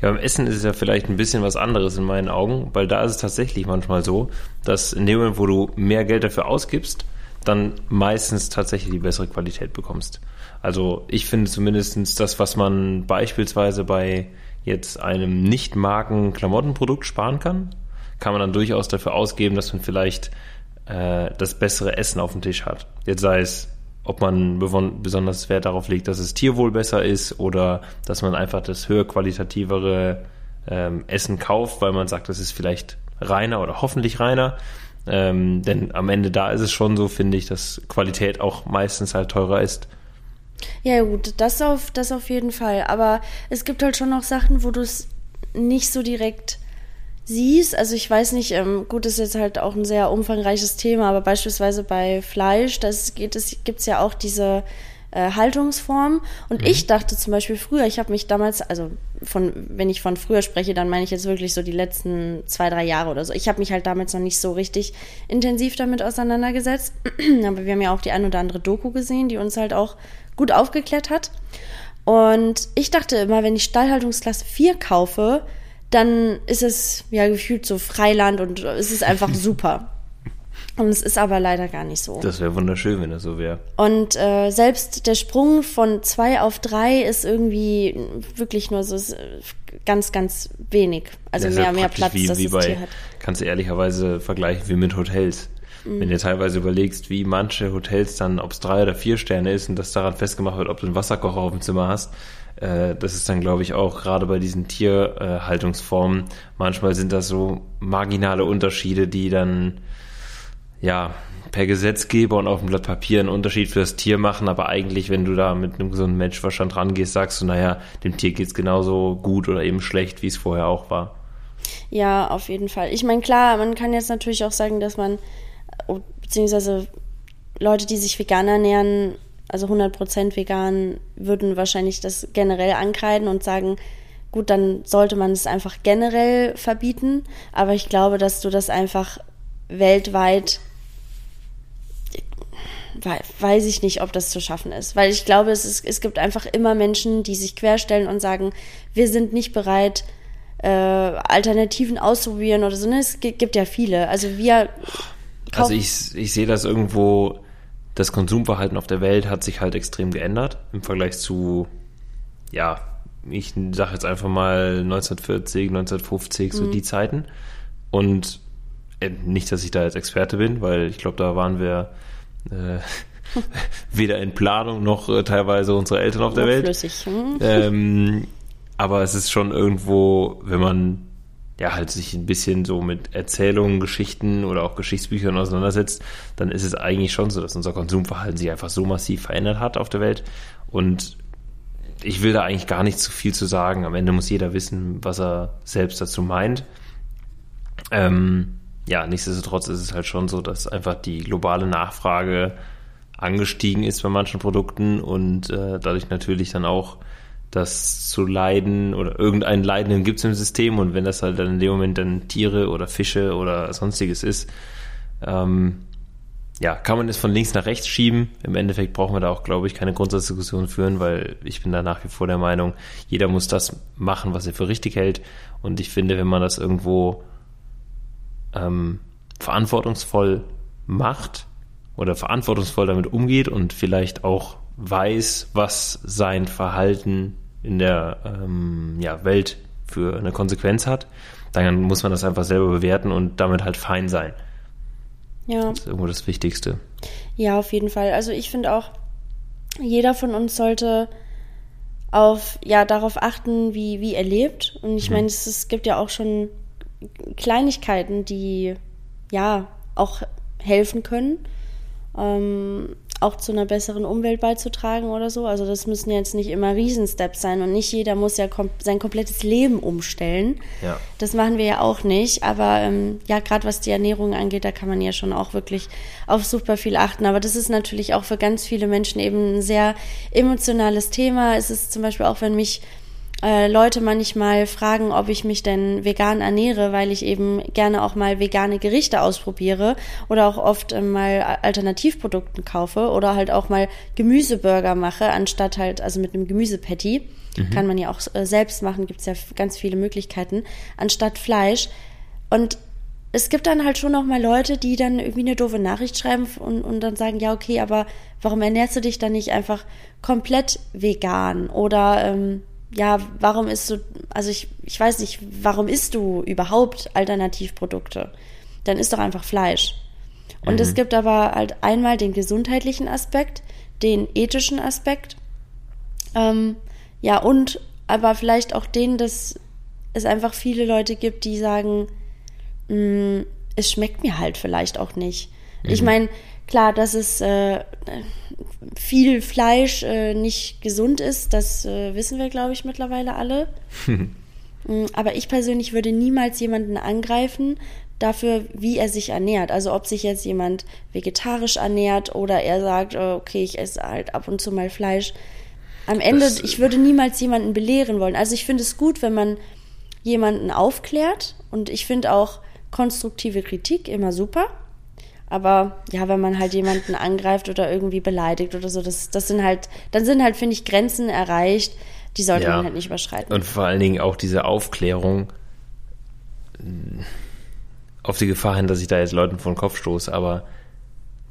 Ja, beim Essen ist es ja vielleicht ein bisschen was anderes in meinen Augen, weil da ist es tatsächlich manchmal so, dass in dem Moment, wo du mehr Geld dafür ausgibst, dann meistens tatsächlich die bessere Qualität bekommst. Also ich finde zumindest das, was man beispielsweise bei jetzt einem Nicht-Marken-Klamottenprodukt sparen kann, kann man dann durchaus dafür ausgeben, dass man vielleicht äh, das bessere Essen auf dem Tisch hat. Jetzt sei es, ob man besonders Wert darauf legt, dass es Tierwohl besser ist oder dass man einfach das höher qualitativere ähm, Essen kauft, weil man sagt, das ist vielleicht reiner oder hoffentlich reiner. Ähm, denn am Ende da ist es schon so, finde ich, dass Qualität auch meistens halt teurer ist. Ja, gut, das auf, das auf jeden Fall. Aber es gibt halt schon noch Sachen, wo du es nicht so direkt siehst. Also ich weiß nicht, ähm, gut, das ist jetzt halt auch ein sehr umfangreiches Thema, aber beispielsweise bei Fleisch, das geht es, gibt's ja auch diese äh, Haltungsform. Und ich dachte zum Beispiel früher, ich habe mich damals, also von, wenn ich von früher spreche, dann meine ich jetzt wirklich so die letzten zwei, drei Jahre oder so. Ich habe mich halt damals noch nicht so richtig intensiv damit auseinandergesetzt. *clears throat* aber wir haben ja auch die ein oder andere Doku gesehen, die uns halt auch gut aufgeklärt hat. Und ich dachte immer, wenn ich Stallhaltungsklasse 4 kaufe, dann ist es ja gefühlt so Freiland und es ist einfach *laughs* super. Und es ist aber leider gar nicht so. Das wäre wunderschön, wenn das so wäre. Und äh, selbst der Sprung von zwei auf drei ist irgendwie wirklich nur so ganz, ganz wenig. Also Das mehr, mehr Platz, wie, dass wie das bei, Tier hat. kannst du ehrlicherweise vergleichen wie mit Hotels. Mhm. Wenn du teilweise überlegst, wie manche Hotels dann, ob es drei oder vier Sterne ist und das daran festgemacht wird, ob du einen Wasserkocher auf dem Zimmer hast, das ist dann, glaube ich, auch gerade bei diesen Tierhaltungsformen, manchmal sind das so marginale Unterschiede, die dann ja, per Gesetzgeber und auf dem Blatt Papier einen Unterschied für das Tier machen, aber eigentlich, wenn du da mit einem gesunden Menschenverstand rangehst, sagst du, naja, dem Tier geht's genauso gut oder eben schlecht, wie es vorher auch war. Ja, auf jeden Fall. Ich meine, klar, man kann jetzt natürlich auch sagen, dass man, oh, beziehungsweise Leute, die sich vegan ernähren, also 100% vegan, würden wahrscheinlich das generell ankreiden und sagen, gut, dann sollte man es einfach generell verbieten. Aber ich glaube, dass du das einfach weltweit, wei- weiß ich nicht, ob das zu schaffen ist. Weil ich glaube, es, ist, es gibt einfach immer Menschen, die sich querstellen und sagen, wir sind nicht bereit, äh, Alternativen auszuprobieren oder so. Ne? Es gi- gibt ja viele. Also wir Also ich, ich sehe das irgendwo, das Konsumverhalten auf der Welt hat sich halt extrem geändert im Vergleich zu, ja, ich sage jetzt einfach mal 1940, 1950, Mhm. so die Zeiten. Und äh, nicht, dass ich da jetzt Experte bin, weil ich glaube, da waren wir äh, *laughs* weder in Planung noch äh, teilweise unsere Eltern auf der Welt. flüssig. Hm? Ähm, aber es ist schon irgendwo, wenn man ja halt sich ein bisschen so mit Erzählungen, Geschichten oder auch Geschichtsbüchern auseinandersetzt, dann ist es eigentlich schon so, dass unser Konsumverhalten sich einfach so massiv verändert hat auf der Welt. Und ich will da eigentlich gar nicht zu viel zu sagen. Am Ende muss jeder wissen, was er selbst dazu meint. Ähm, ja, nichtsdestotrotz ist es halt schon so, dass einfach die globale Nachfrage angestiegen ist bei manchen Produkten und äh, dadurch natürlich dann auch das zu leiden oder irgendeinen Leidenden gibt es im System und wenn das halt dann in dem Moment dann Tiere oder Fische oder sonstiges ist, ähm, ja, kann man es von links nach rechts schieben. Im Endeffekt brauchen wir da auch, glaube ich, keine Grundsatzdiskussion führen, weil ich bin da nach wie vor der Meinung, jeder muss das machen, was er für richtig hält. Und ich finde, wenn man das irgendwo ähm, verantwortungsvoll macht oder verantwortungsvoll damit umgeht und vielleicht auch weiß, was sein Verhalten in der ähm, ja, Welt für eine Konsequenz hat, dann muss man das einfach selber bewerten und damit halt fein sein. Ja. Das ist irgendwo das Wichtigste. Ja, auf jeden Fall. Also ich finde auch, jeder von uns sollte auf, ja, darauf achten, wie, wie er lebt. Und ich meine, es, es gibt ja auch schon Kleinigkeiten, die, ja, auch helfen können. Ähm, auch zu einer besseren Umwelt beizutragen oder so. Also das müssen jetzt nicht immer Riesensteps sein und nicht jeder muss ja kom sein komplettes Leben umstellen. Ja. Das machen wir ja auch nicht. Aber ähm, ja, gerade was die Ernährung angeht, da kann man ja schon auch wirklich auf super viel achten. Aber das ist natürlich auch für ganz viele Menschen eben ein sehr emotionales Thema. Es ist zum Beispiel auch, wenn mich äh, Leute manchmal fragen, ob ich mich denn vegan ernähre, weil ich eben gerne auch mal vegane Gerichte ausprobiere oder auch oft äh, mal Alternativprodukten kaufe oder halt auch mal Gemüseburger mache, anstatt halt, also mit einem Gemüsepatty. Mhm. Kann man ja auch äh, selbst machen, gibt's ja ganz viele Möglichkeiten, anstatt Fleisch. Und es gibt dann halt schon noch mal Leute, die dann irgendwie eine doofe Nachricht schreiben und, und dann sagen, ja, okay, aber warum ernährst du dich dann nicht einfach komplett vegan? Oder ähm, ja, warum isst du, also ich, ich weiß nicht, warum isst du überhaupt Alternativprodukte? Dann isst doch einfach Fleisch. Und mhm. es gibt aber halt einmal den gesundheitlichen Aspekt, den ethischen Aspekt, ähm, ja, und aber vielleicht auch den, dass es einfach viele Leute gibt, die sagen, mh, mm, es schmeckt mir halt vielleicht auch nicht. Mhm. Ich meine, klar, dass es äh, viel Fleisch äh, nicht gesund ist, das äh, wissen wir, glaube ich, mittlerweile alle. *laughs* Mm, aber ich persönlich würde niemals jemanden angreifen dafür, wie er sich ernährt. Also ob sich jetzt jemand vegetarisch ernährt oder er sagt, oh, okay, ich esse halt ab und zu mal Fleisch. Am Ende, das, ich würde niemals jemanden belehren wollen. Also ich finde es gut, wenn man jemanden aufklärt und ich finde auch konstruktive Kritik immer super. Aber ja, wenn man halt jemanden angreift oder irgendwie beleidigt oder so, das, das sind halt, dann sind halt, finde ich, Grenzen erreicht, die sollte ja. man halt nicht überschreiten. Und vor allen Dingen auch diese Aufklärung auf die Gefahr hin, dass ich da jetzt Leuten vor den Kopf stoße, aber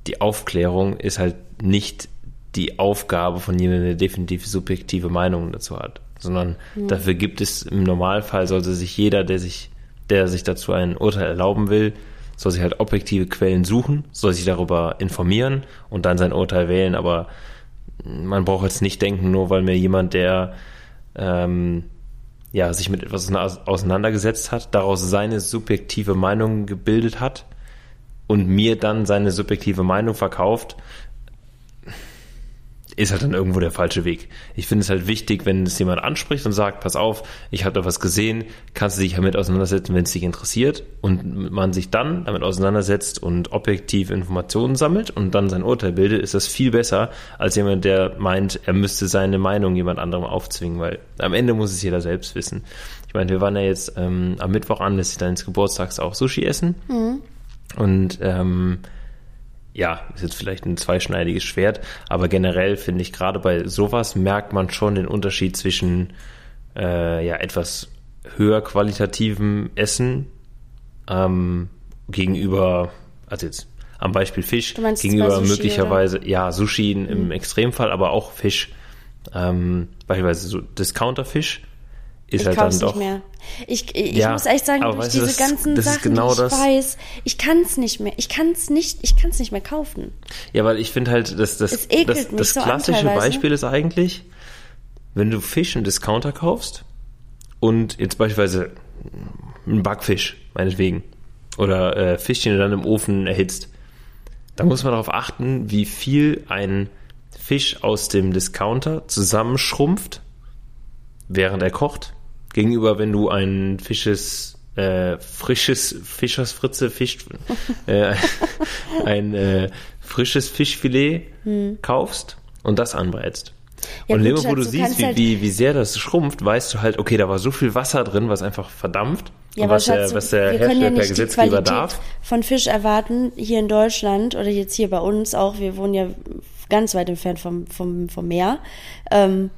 die Aufklärung ist halt nicht die Aufgabe von jemandem, der definitiv subjektive Meinungen dazu hat, sondern mhm. dafür gibt es im Normalfall sollte sich jeder, der sich, der sich dazu ein Urteil erlauben will, soll sich halt objektive Quellen suchen, soll sich darüber informieren und dann sein Urteil wählen, aber man braucht jetzt nicht denken, nur weil mir jemand, der ähm, ja, sich mit etwas auseinandergesetzt hat, daraus seine subjektive Meinung gebildet hat und mir dann seine subjektive Meinung verkauft, ist halt dann irgendwo der falsche Weg. Ich finde es halt wichtig, wenn es jemand anspricht und sagt, pass auf, ich habe da was gesehen, kannst du dich damit auseinandersetzen, wenn es dich interessiert und man sich dann damit auseinandersetzt und objektiv Informationen sammelt und dann sein Urteil bildet, ist das viel besser als jemand, der meint, er müsste seine Meinung jemand anderem aufzwingen, weil am Ende muss es jeder selbst wissen. Ich meine, wir waren ja jetzt ähm, am Mittwoch anlässlich deines Geburtstags auch Sushi essen mhm. und ähm, ja, ist jetzt vielleicht ein zweischneidiges Schwert, aber generell finde ich gerade bei sowas merkt man schon den Unterschied zwischen äh, ja etwas höher qualitativem Essen ähm, gegenüber, also jetzt am Beispiel Fisch, gegenüber Sushi, möglicherweise, oder? ja, Sushi im mhm. Extremfall, aber auch Fisch, ähm, beispielsweise so Discounterfisch ist ich halt dann doch. Nicht mehr. Ich, ich ja, muss echt sagen, durch diese das, ganzen das Sachen, genau die ich weiß, ich kann es nicht mehr. Ich kann es nicht, ich kann es nicht mehr kaufen. Ja, weil ich finde halt, dass das, das, das, das so klassische Beispiel ist eigentlich, wenn du Fisch im Discounter kaufst und jetzt beispielsweise einen Backfisch, meinetwegen, oder äh, Fischchen dann im Ofen erhitzt, dann muss man darauf achten, wie viel ein Fisch aus dem Discounter zusammenschrumpft, während er kocht gegenüber, wenn du ein Fisches, äh, frisches Fischersfritze, Fisch, *laughs* äh, ein äh, frisches Fischfilet hm. kaufst und das anbrätst. Ja, und Moment, wo du siehst, wie, halt wie, wie sehr das schrumpft, weißt du halt, okay, da war so viel Wasser drin, was einfach verdampft. Ja, was, der, was der Hersteller ja per Gesetzgeber darf. Von Fisch erwarten, hier in Deutschland oder jetzt hier bei uns auch, wir wohnen ja ganz weit entfernt vom, vom, vom Meer. Ähm,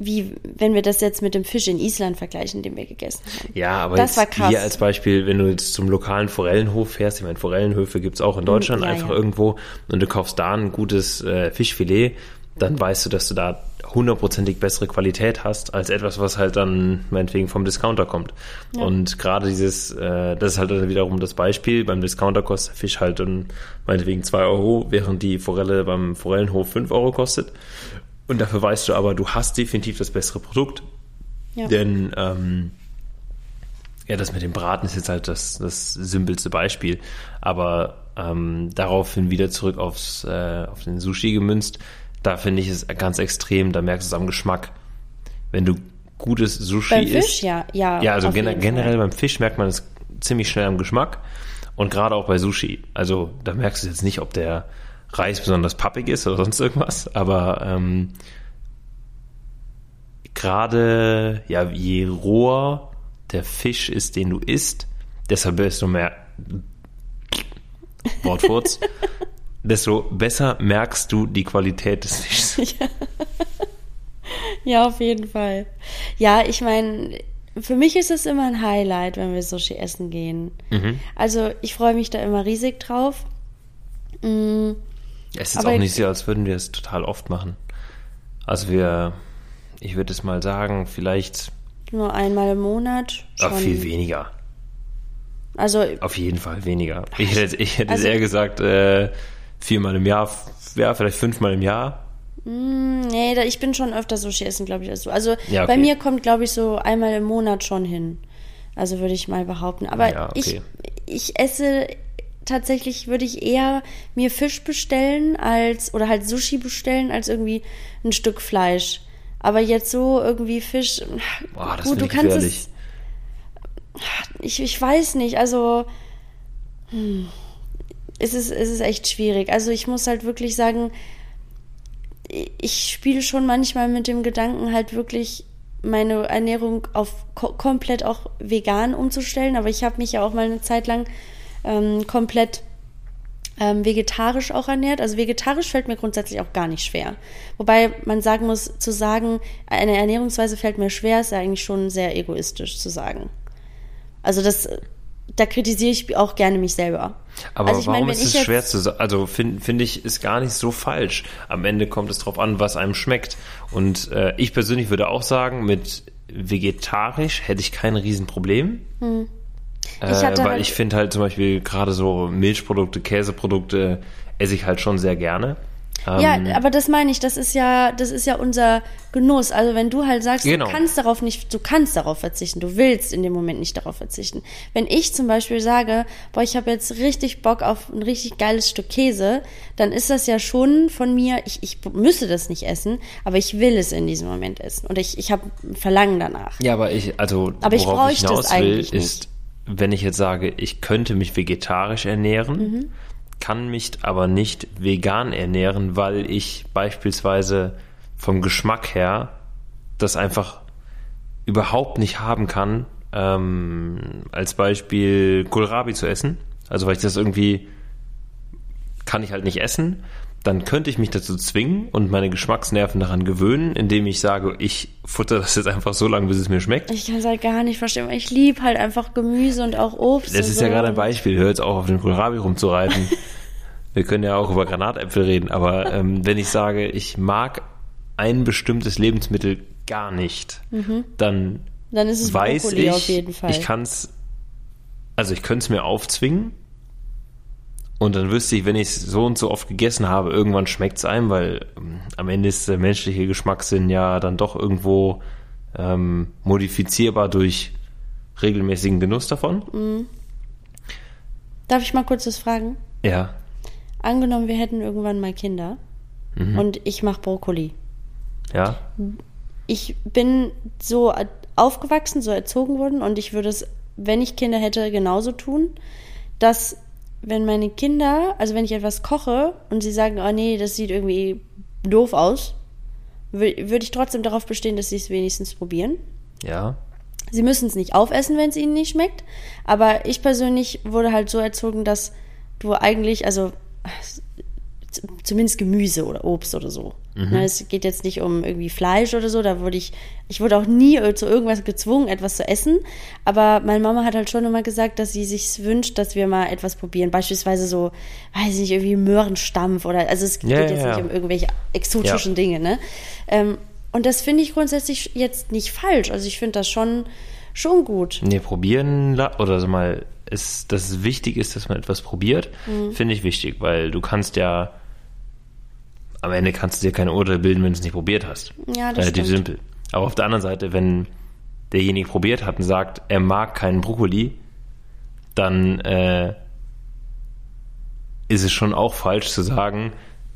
wie wenn wir das jetzt mit dem Fisch in Island vergleichen, den wir gegessen haben. Ja, aber das war krass. hier als Beispiel, wenn du jetzt zum lokalen Forellenhof fährst, ich meine, Forellenhöfe gibt's auch in Deutschland ja, einfach ja. irgendwo und du kaufst da ein gutes äh, Fischfilet, dann weißt du, dass du da hundertprozentig bessere Qualität hast, als etwas, was halt dann meinetwegen vom Discounter kommt. Ja. Und gerade dieses, äh, das ist halt dann wiederum das Beispiel, beim Discounter kostet Fisch halt dann meinetwegen zwei Euro, während die Forelle beim Forellenhof fünf Euro kostet. Und dafür weißt du aber, du hast definitiv das bessere Produkt. Ja. Denn ähm, Ja, das mit dem Braten ist jetzt halt das, das simpelste Beispiel. Aber ähm, daraufhin wieder zurück aufs, äh, auf den Sushi gemünzt, da finde ich es ganz extrem, da merkst du es am Geschmack. Wenn du gutes Sushi Beim Fisch, isst. ja, ja. Ja, also gener generell Fall. beim Fisch merkt man es ziemlich schnell am Geschmack. Und gerade auch bei Sushi. Also da merkst du jetzt nicht, ob der Reis besonders pappig ist oder sonst irgendwas. Aber ähm, gerade, ja, je roher der Fisch ist, den du isst, deshalb desto mehr Wortfurz, *laughs* desto besser merkst du die Qualität des Fischs. *laughs* Ja, auf jeden Fall. Ja, ich meine, für mich ist es immer ein Highlight, wenn wir Sushi essen gehen. Mhm. Also ich freue mich da immer riesig drauf. Mm, Es ist Aber- auch nicht so, als würden wir es total oft machen. Also wir, ich würde es mal sagen, vielleicht Nur einmal im Monat. Schon. viel weniger. Also Auf jeden Fall weniger. Ich hätte, ich hätte Also- eher gesagt, äh, viermal im Jahr, ja, vielleicht fünfmal im Jahr. Nee, da, ich bin schon öfter Sushi essen, glaube ich, als du. Also Ja, okay. bei mir kommt, glaube ich, so einmal im Monat schon hin. Also würde ich mal behaupten. Aber Ja, okay. ich, ich esse tatsächlich, würde ich eher mir Fisch bestellen als, oder halt Sushi bestellen, als irgendwie ein Stück Fleisch. Aber jetzt so irgendwie Fisch. Boah, das gut, du ich kannst gefährlich. es. Ich, ich weiß nicht, also. Hm, es, ist, es ist echt schwierig. Also ich muss halt wirklich sagen, ich spiele schon manchmal mit dem Gedanken, halt wirklich meine Ernährung auf ko komplett auch vegan umzustellen. Aber ich habe mich ja auch mal eine Zeit lang ähm, komplett ähm, vegetarisch auch ernährt. Also vegetarisch fällt mir grundsätzlich auch gar nicht schwer. Wobei man sagen muss, zu sagen, eine Ernährungsweise fällt mir schwer, ist ja eigentlich schon sehr egoistisch zu sagen. Also das, da kritisiere ich auch gerne mich selber. Aber also ich warum meine, ist es schwer zu sagen? Also finde find ich, ist gar nicht so falsch. Am Ende kommt es drauf an, was einem schmeckt. Und äh, ich persönlich würde auch sagen, mit vegetarisch hätte ich kein Riesenproblem. Hm. Ich Äh, weil halt- ich finde halt zum Beispiel gerade so Milchprodukte, Käseprodukte esse ich halt schon sehr gerne. Ja, Ähm, aber das meine ich, das ist ja, das ist ja unser Genuss. Also wenn du halt sagst, Genau. du kannst darauf nicht, du kannst darauf verzichten, du willst in dem Moment nicht darauf verzichten. Wenn ich zum Beispiel sage, boah, ich habe jetzt richtig Bock auf ein richtig geiles Stück Käse, dann ist das ja schon von mir, ich, ich müsste das nicht essen, aber ich will es in diesem Moment essen. Und ich, ich habe ein Verlangen danach. Ja, aber ich, also Aber ich worauf ich es hinaus will, ist, wenn ich jetzt sage, ich könnte mich vegetarisch ernähren, Mhm. kann mich aber nicht vegan ernähren, weil ich beispielsweise vom Geschmack her das einfach überhaupt nicht haben kann, ähm, als Beispiel Kohlrabi zu essen. Also weil ich das irgendwie kann ich halt nicht essen, dann könnte ich mich dazu zwingen und meine Geschmacksnerven daran gewöhnen, indem ich sage, ich futter das jetzt einfach so lange, bis es mir schmeckt. Ich kann es halt gar nicht verstehen, weil ich liebe halt einfach Gemüse und auch Obst. Das ist ja so. gerade ein Beispiel. Hör jetzt auch auf den Kohlrabi rumzureiten. *laughs* Wir können ja auch über Granatäpfel reden, aber ähm, wenn ich sage, ich mag ein bestimmtes Lebensmittel gar nicht, dann, Dann ist es weiß Brokkoli ich, auf jeden Fall. ich kann es, also ich könnte es mir aufzwingen und dann wüsste ich, wenn ich es so und so oft gegessen habe, irgendwann schmeckt es einem, weil ähm, am Ende ist der menschliche Geschmackssinn ja dann doch irgendwo ähm, modifizierbar durch regelmäßigen Genuss davon. Darf ich mal kurz was fragen? Ja. Angenommen, wir hätten irgendwann mal Kinder Mhm. und ich mache Brokkoli. Ja. Ich bin so aufgewachsen, so erzogen worden und ich würde es, wenn ich Kinder hätte, genauso tun, dass wenn meine Kinder, also wenn ich etwas koche und sie sagen, oh nee, das sieht irgendwie doof aus, wür- würde ich trotzdem darauf bestehen, dass sie es wenigstens probieren. Ja. Sie müssen es nicht aufessen, wenn es ihnen nicht schmeckt. Aber ich persönlich wurde halt so erzogen, dass du eigentlich, also z- zumindest Gemüse oder Obst oder so. Ne, es geht jetzt nicht um irgendwie Fleisch oder so. Da wurde ich, ich wurde auch nie zu irgendwas gezwungen, etwas zu essen. Aber meine Mama hat halt schon immer gesagt, dass sie sich wünscht, dass wir mal etwas probieren. Beispielsweise so, weiß ich nicht, irgendwie Möhrenstampf oder, also es geht ja, jetzt ja. nicht um irgendwelche exotischen Dinge, ne? Ähm, und das finde ich grundsätzlich jetzt nicht falsch. Also ich finde das schon, schon gut. Nee, probieren la- oder so mal, ist, dass es wichtig ist, dass man etwas probiert, Mhm. finde ich wichtig, weil du kannst ja am Ende kannst du dir keine Urteile bilden, wenn du es nicht probiert hast. Ja, das Relativ stimmt. simpel. Aber auf der anderen Seite, wenn derjenige probiert hat und sagt, er mag keinen Brokkoli, dann äh, ist es schon auch falsch zu sagen,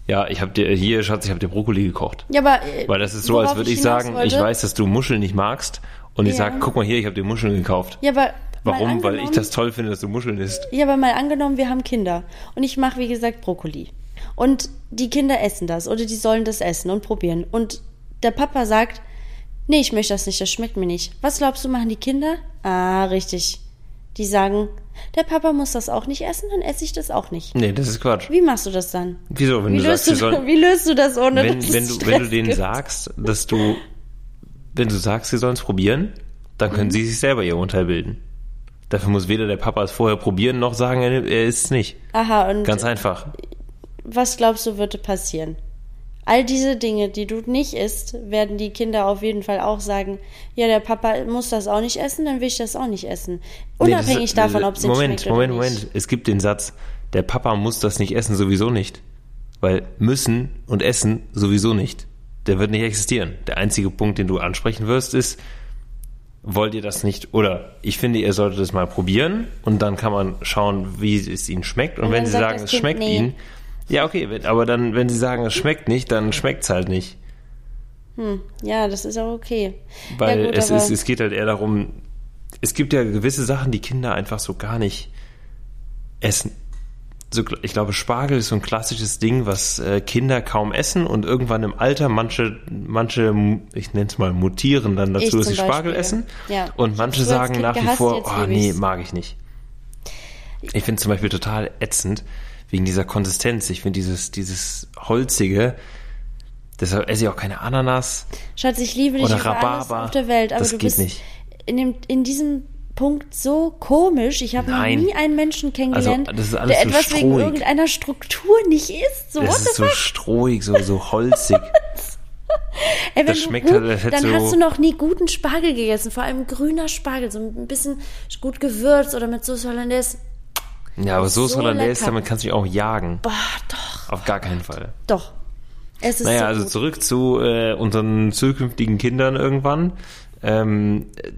ja, ich habe dir hier, Schatz, ich habe dir Brokkoli gekocht. Ja, aber äh, Weil das ist so, als würde ich hinaus sagen, wollte- ich weiß, dass du Muscheln nicht magst und ich Ja. sage, guck mal hier, ich habe dir Muscheln gekauft. Ja, aber Warum? Weil ich das toll finde, dass du Muscheln isst. Ja, aber mal angenommen, wir haben Kinder und ich mache, wie gesagt, Brokkoli. Und die Kinder essen das oder die sollen das essen und probieren. Und der Papa sagt, nee, ich möchte das nicht, das schmeckt mir nicht. Was glaubst du, machen die Kinder? Ah, richtig. Die sagen, der Papa muss das auch nicht essen, dann esse ich das auch nicht. Nee, das ist Quatsch. Wie machst du das dann? Wieso, wenn Wie du sagst, du, sollen, *laughs* wie löst du das ohne wenn, dass wenn, du, wenn du denen gibt? sagst, dass du, wenn du sagst, sie sollen es probieren, dann können sie sich selber ihr Urteil bilden. Dafür muss weder der Papa es vorher probieren, noch sagen, er, er isst es nicht. Aha, und Ganz einfach. Was glaubst du, würde passieren? All diese Dinge, die du nicht isst, werden die Kinder auf jeden Fall auch sagen, ja, der Papa muss das auch nicht essen, dann will ich das auch nicht essen. Nee, Unabhängig das- davon, ob es Moment, schmeckt Moment, oder nicht. Moment. Es gibt den Satz, der Papa muss das nicht essen, sowieso nicht. Weil müssen und essen sowieso nicht. Der wird nicht existieren. Der einzige Punkt, den du ansprechen wirst, ist, wollt ihr das nicht, oder ich finde, ihr solltet es mal probieren und dann kann man schauen, wie es ihnen schmeckt. Und, Und wenn sie sagen, es Kind, schmeckt nee. ihnen, ja, okay, aber dann, wenn sie sagen, es schmeckt nicht, dann schmeckt es halt nicht. Ja, das ist auch okay. Weil ja, gut, es, ist, es geht halt eher darum, es gibt ja gewisse Sachen, die Kinder einfach so gar nicht essen. So, ich glaube, Spargel ist so ein klassisches Ding, was äh, Kinder kaum essen und irgendwann im Alter manche, manche, ich nenne es mal, mutieren dann dazu, dass sie Spargel Beispiel. essen. Ja. Und manche sagen nach wie vor, oh nee, mag ich nicht. Ich finde zum Beispiel total ätzend, wegen dieser Konsistenz. Ich finde dieses, dieses holzige, deshalb esse ich auch keine Ananas. Schatz, ich liebe dich Oder Rhabarber. auf der Welt, aber Das du geht bist nicht. In, dem, in diesem Punkt so komisch. Ich habe noch nie einen Menschen kennengelernt, Also, ist alles der so etwas wegen strohig. irgendeiner Struktur nicht isst. So, Das ist so strohig, so, so holzig. *laughs* Ey, Das schmeckt gut, halt, als hätte dann so- hast du noch nie guten Spargel gegessen, vor allem grüner Spargel, so ein bisschen gut gewürzt oder mit Sauce Hollandaise. Ja, aber Soße So Hollandaise, lecker. damit kannst du mich auch jagen. Boah, doch, Auf gar keinen Fall. doch. Es ist Naja, so also gut. zurück zu äh, unseren zukünftigen Kindern irgendwann. Ähm, äh,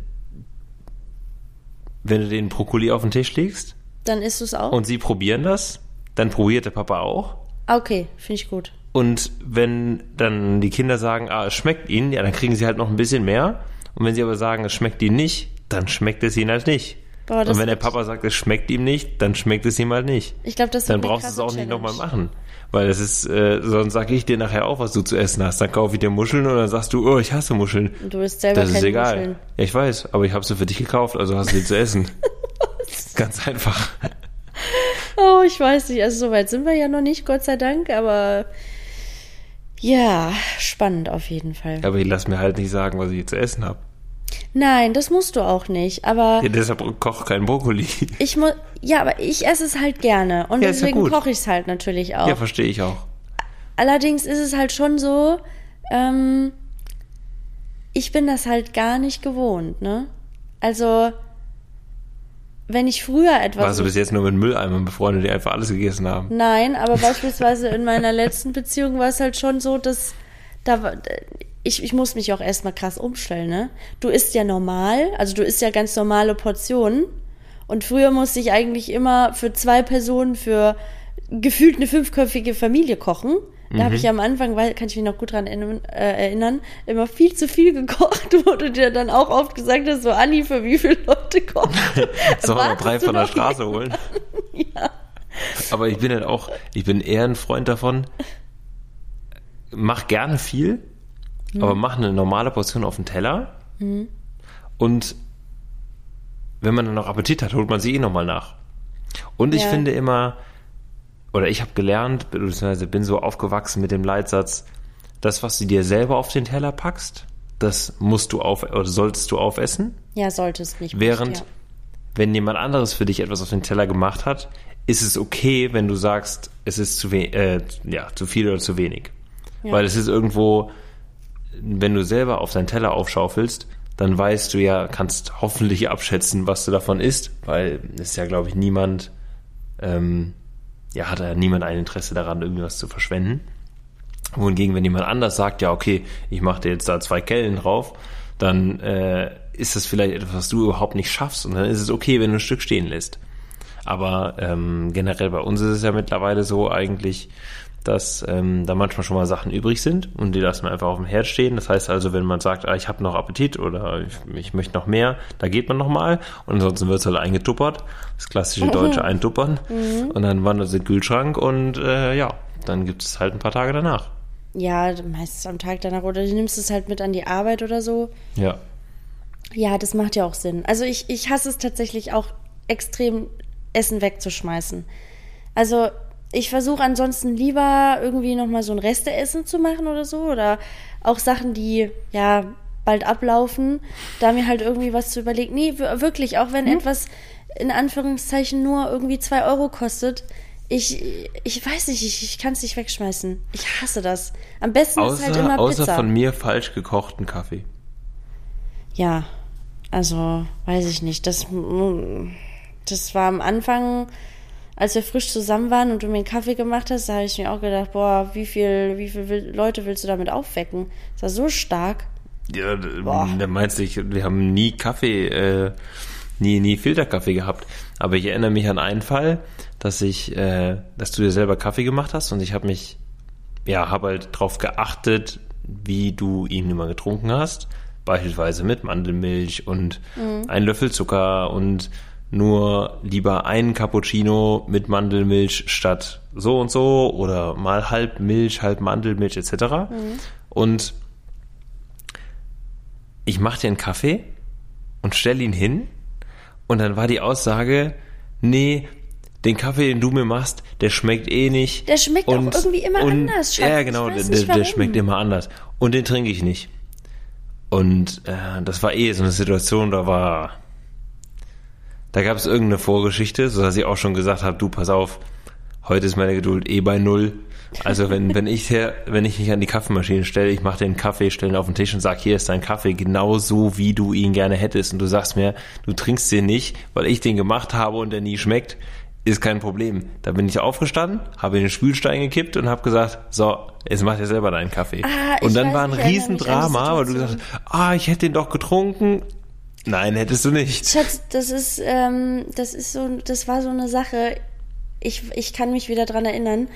wenn du den Brokkoli auf den Tisch legst Dann isst du es auch? und sie probieren das, dann probiert der Papa auch. Ah, okay, finde ich gut. Und wenn dann die Kinder sagen, ah, es schmeckt ihnen, ja, dann kriegen sie halt noch ein bisschen mehr. Und wenn sie aber sagen, es schmeckt ihnen nicht, dann schmeckt es ihnen halt nicht. Boah, und wenn der Papa sagt, es schmeckt ihm nicht, dann schmeckt es ihm halt nicht. Ich glaube, das dann wird eine brauchst du es auch nicht nochmal machen. Weil das ist, äh, sonst sage ich dir nachher auch, was du zu essen hast. Dann kaufe ich dir Muscheln und dann sagst du, oh, ich hasse Muscheln. Du isst selber Das ist egal. Muscheln. Ja, ich weiß, aber ich habe sie für dich gekauft, also hast du sie zu essen. *laughs* Ganz einfach. Oh, ich weiß nicht. Also so weit sind wir ja noch nicht, Gott sei Dank, aber ja, spannend auf jeden Fall. Aber ich lass mir halt nicht sagen, was ich zu essen habe. Nein, das musst du auch nicht. Aber Ja, deshalb koch kein Brokkoli. ich muss, ja, aber ich esse es halt gerne und Ja, ja deswegen gut. koche ich es halt natürlich auch. Ja, verstehe ich auch. Allerdings ist es halt schon so, ähm, ich bin das halt gar nicht gewohnt, ne? Also, wenn ich früher etwas. Warst du bis jetzt nur mit Mülleimern befreundet, die einfach alles gegessen haben? Nein, aber beispielsweise in meiner letzten Beziehung war es halt schon so, dass da ich, ich muss mich auch erstmal krass umstellen, ne? Du isst ja normal, also du isst ja ganz normale Portionen. Und früher musste ich eigentlich immer für zwei Personen für gefühlt eine fünfköpfige Familie kochen. Da habe ich am Anfang, weil, kann ich mich noch gut dran erinnern, äh, immer viel zu viel gekocht, *laughs* wo du dir dann auch oft gesagt hast, so Anni, für wie viele Leute kochst du? *laughs* Soll man drei von der Straße holen? *laughs* Ja. Aber ich bin halt auch, ich bin eher ein Freund davon, mach gerne viel, aber mach eine normale Portion auf den Teller. Und wenn man dann noch Appetit hat, holt man sie eh nochmal nach. Und ich Ja. finde immer, oder ich habe gelernt, beziehungsweise bin so aufgewachsen mit dem Leitsatz, das, was du dir selber auf den Teller packst, das musst du auf, oder solltest du aufessen. Ja, solltest nicht. Während, ja. wenn jemand anderes für dich etwas auf den Teller gemacht hat, ist es okay, wenn du sagst, es ist zu, äh, ja, zu viel oder zu wenig. Ja. Weil es ist irgendwo, wenn du selber auf deinen Teller aufschaufelst, dann weißt du ja, kannst hoffentlich abschätzen, was du davon isst, weil es ist ja, glaube ich, niemand, ähm, ja, hat ja niemand ein Interesse daran, irgendwie was zu verschwenden. Wohingegen, wenn jemand anders sagt, ja, okay, ich mache dir jetzt da zwei Kellen drauf, dann äh, ist das vielleicht etwas, was du überhaupt nicht schaffst und dann ist es okay, wenn du ein Stück stehen lässt. Aber ähm, generell bei uns ist es ja mittlerweile so eigentlich, dass ähm, da manchmal schon mal Sachen übrig sind und die lassen wir einfach auf dem Herd stehen. Das heißt also, wenn man sagt, ah, ich habe noch Appetit oder ich, ich möchte noch mehr, da geht man noch mal und ansonsten wird es halt eingetuppert. Das klassische deutsche *laughs* Eintuppern. Mhm. Und dann wandert es in den Kühlschrank und äh, ja, dann gibt es halt ein paar Tage danach. Ja, meistens am Tag danach oder du nimmst es halt mit an die Arbeit oder so. Ja. Ja, das macht ja auch Sinn. Also ich, ich hasse es tatsächlich auch extrem, Essen wegzuschmeißen. Also ich versuche ansonsten lieber irgendwie nochmal so ein Resteessen zu machen oder so. Oder auch Sachen, die ja bald ablaufen, da mir halt irgendwie was zu überlegen. Nee, wir- wirklich, auch wenn etwas in Anführungszeichen nur irgendwie zwei Euro kostet. Ich, ich weiß nicht, ich, ich kann es nicht wegschmeißen. Ich hasse das. Am besten ist halt Außer, immer außer Pizza. von mir falsch gekochten Kaffee. Ja, also weiß ich nicht. Das, das war am Anfang, als wir frisch zusammen waren und du mir einen Kaffee gemacht hast, da habe ich mir auch gedacht, boah, wie viel, wie viel will, Leute willst du damit aufwecken? Das war so stark. Ja, Boah. da meinst du, wir haben nie Kaffee, äh, nie, nie Filterkaffee gehabt. Aber ich erinnere mich an einen Fall, dass ich, äh, dass du dir selber Kaffee gemacht hast und ich habe mich, ja, habe halt drauf geachtet, wie du ihn immer getrunken hast. Beispielsweise mit Mandelmilch und ein Löffel Zucker und nur lieber einen Cappuccino mit Mandelmilch statt so und so oder mal halb Milch, halb Mandelmilch etc. Und ich mache dir einen Kaffee und stell ihn hin und dann war die Aussage, nee, den Kaffee, den du mir machst, der schmeckt eh nicht. Der schmeckt auch irgendwie immer anders, Schatz. Ja, genau, der, der schmeckt immer anders. Und den trinke ich nicht. Und äh, das war eh so eine Situation, da war, da gab es irgendeine Vorgeschichte, so dass ich auch schon gesagt habe, du pass auf, heute ist meine Geduld eh bei null. Also wenn, *laughs* wenn ich hier, wenn ich mich an die Kaffeemaschine stelle, ich mache den Kaffee, stelle ihn auf den Tisch und sag, hier ist dein Kaffee, genau so wie du ihn gerne hättest. Und du sagst mir, du trinkst den nicht, weil ich den gemacht habe und der nie schmeckt, ist kein Problem. Da bin ich aufgestanden, habe in den Spülstein gekippt und habe gesagt, so, jetzt mach dir selber deinen Kaffee. Ah, und dann war ein Riesendrama, weil du gesagt hast, ah, ich hätte den doch getrunken. Nein, hättest du nicht. Schatz, das ist, ähm, das ist so, das war so eine Sache. Ich, ich kann mich wieder dran erinnern.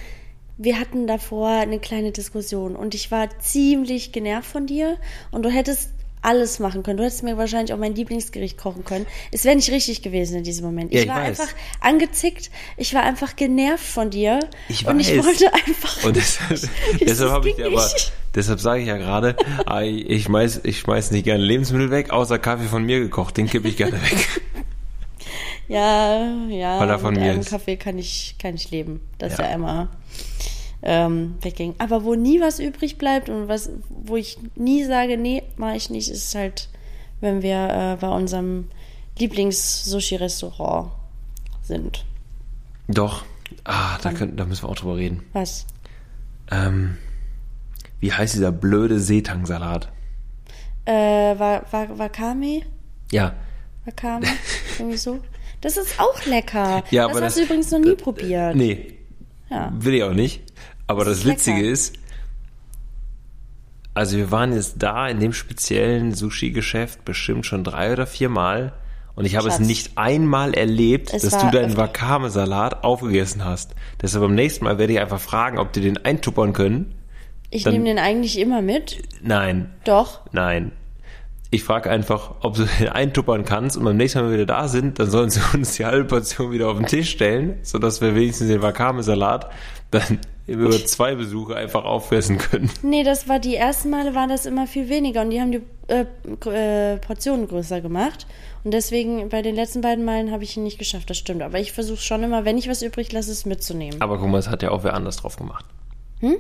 Wir hatten davor eine kleine Diskussion und ich war ziemlich genervt von dir und du hättest alles machen können. Du hättest mir wahrscheinlich auch mein Lieblingsgericht kochen können. Es wäre nicht richtig gewesen in diesem Moment. Ja, ich ich war weiß. einfach angezickt. Ich war einfach genervt von dir. Ich und ich weiß. wollte einfach. Und deshalb, *laughs* Ich- deshalb habe ich dir aber, nicht. Deshalb sage ich ja gerade, *laughs* ich schmeiß, ich schmeiß nicht gerne Lebensmittel weg, außer Kaffee von mir gekocht, den kippe ich gerne weg. *laughs* Ja, ja. Weil er von mit mir einem ist. Kaffee kann ich, kann ich leben. Das Ja. ja immer ähm, wegging. Aber wo nie was übrig bleibt und was, wo ich nie sage, nee, mache ich nicht, ist halt, wenn wir äh, bei unserem Lieblings-Sushi-Restaurant sind. Doch, ah, da, können, da müssen wir auch drüber reden. Was? Ähm, wie heißt dieser blöde Seetangsalat? Äh, Wa- Wa- Wakame? Ja, Wakame? *laughs* Irgendwie so? Das ist auch lecker. ja, das aber hast das du übrigens noch nie probiert. nee, Ja. will ich auch nicht. Aber das, Das ist Witzige lecker. ist, also wir waren jetzt da in dem speziellen Sushi-Geschäft bestimmt schon drei oder vier Mal und ich habe es Schatz. nicht einmal erlebt, Es dass du deinen. Wakame-Salat aufgegessen hast. Deshalb beim nächsten Mal werde ich einfach fragen, ob die den eintuppern können. Ich nehme den eigentlich immer mit. Nein, Doch. nein. Ich frage einfach, ob du den *laughs* eintuppern kannst und beim nächsten Mal, wenn wir wieder da sind, dann sollen sie *laughs* uns die halbe Portion wieder auf den Tisch stellen, sodass wir wenigstens den Wakame-Salat dann über zwei Besuche einfach auffressen können. Nee, das war die ersten Male waren das immer viel weniger und die haben die äh, äh, Portionen größer gemacht. Und deswegen bei den letzten beiden Malen habe ich ihn nicht geschafft, das stimmt. Aber ich versuche schon immer, wenn ich was übrig lasse, es mitzunehmen. Aber guck mal, es hat ja auch wer anders drauf gemacht. Hm?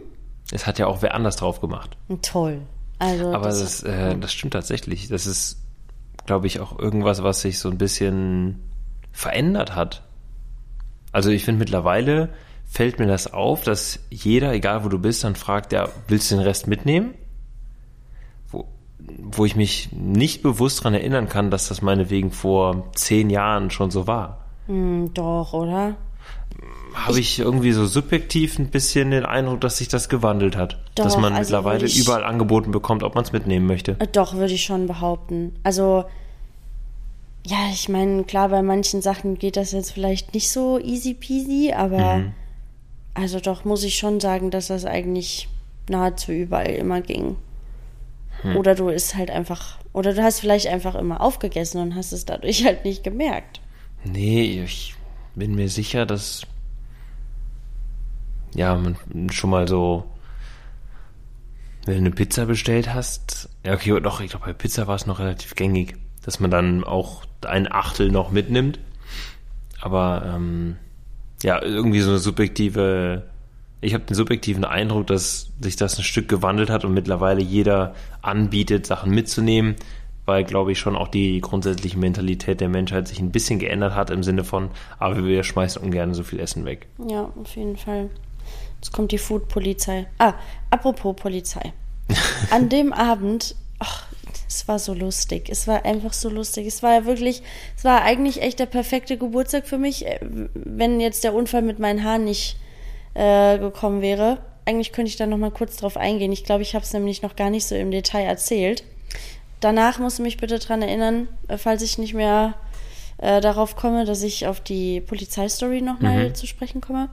Es hat ja auch wer anders drauf gemacht. Toll. Also Aber das, das, äh, das stimmt tatsächlich. Das ist, glaube ich, auch irgendwas, was sich so ein bisschen verändert hat. Also ich finde mittlerweile fällt mir das auf, dass jeder, egal wo du bist, dann fragt, ja, willst du den Rest mitnehmen? Wo, wo ich mich nicht bewusst dran erinnern kann, dass das meinetwegen vor zehn Jahren schon so war. Hm, doch, oder? Habe ich irgendwie so subjektiv ein bisschen den Eindruck, dass sich das gewandelt hat. Doch, dass man also mittlerweile ich- überall angeboten bekommt, ob man es mitnehmen möchte. Äh, Doch, würde ich schon behaupten. Also ja, ich meine, klar, bei manchen Sachen geht das jetzt vielleicht nicht so easy peasy, aber Mhm. also doch muss ich schon sagen, dass das eigentlich nahezu überall immer ging. Hm. Oder du isst halt einfach, oder du hast vielleicht einfach immer aufgegessen und hast es dadurch *laughs* halt nicht gemerkt. Nee, ich bin mir sicher, dass ja, schon mal so, wenn du eine Pizza bestellt hast, ja, okay, doch, ich glaube, bei Pizza war es noch relativ gängig, dass man dann auch ein Achtel noch mitnimmt. Aber ähm, ja, irgendwie so eine subjektive, ich habe den subjektiven Eindruck, dass sich das ein Stück gewandelt hat und mittlerweile jeder anbietet, Sachen mitzunehmen, weil, glaube ich, schon auch die grundsätzliche Mentalität der Menschheit sich ein bisschen geändert hat im Sinne von, aber wir schmeißen ungern so viel Essen weg. Ja, auf jeden Fall. Jetzt kommt die Food-Polizei. Ah, apropos Polizei. An dem *laughs* Abend, ach, es war so lustig. Es war einfach so lustig. Es war ja wirklich, es war eigentlich echt der perfekte Geburtstag für mich, äh, wenn jetzt der Unfall mit meinen Haaren nicht äh, gekommen wäre. Eigentlich könnte ich da noch mal kurz drauf eingehen. Ich glaube, ich habe es nämlich noch gar nicht so im Detail erzählt. Danach musst du mich bitte dran erinnern, äh, falls ich nicht mehr äh, darauf komme, dass ich auf die Polizeistory nochmal Mhm. zu sprechen komme.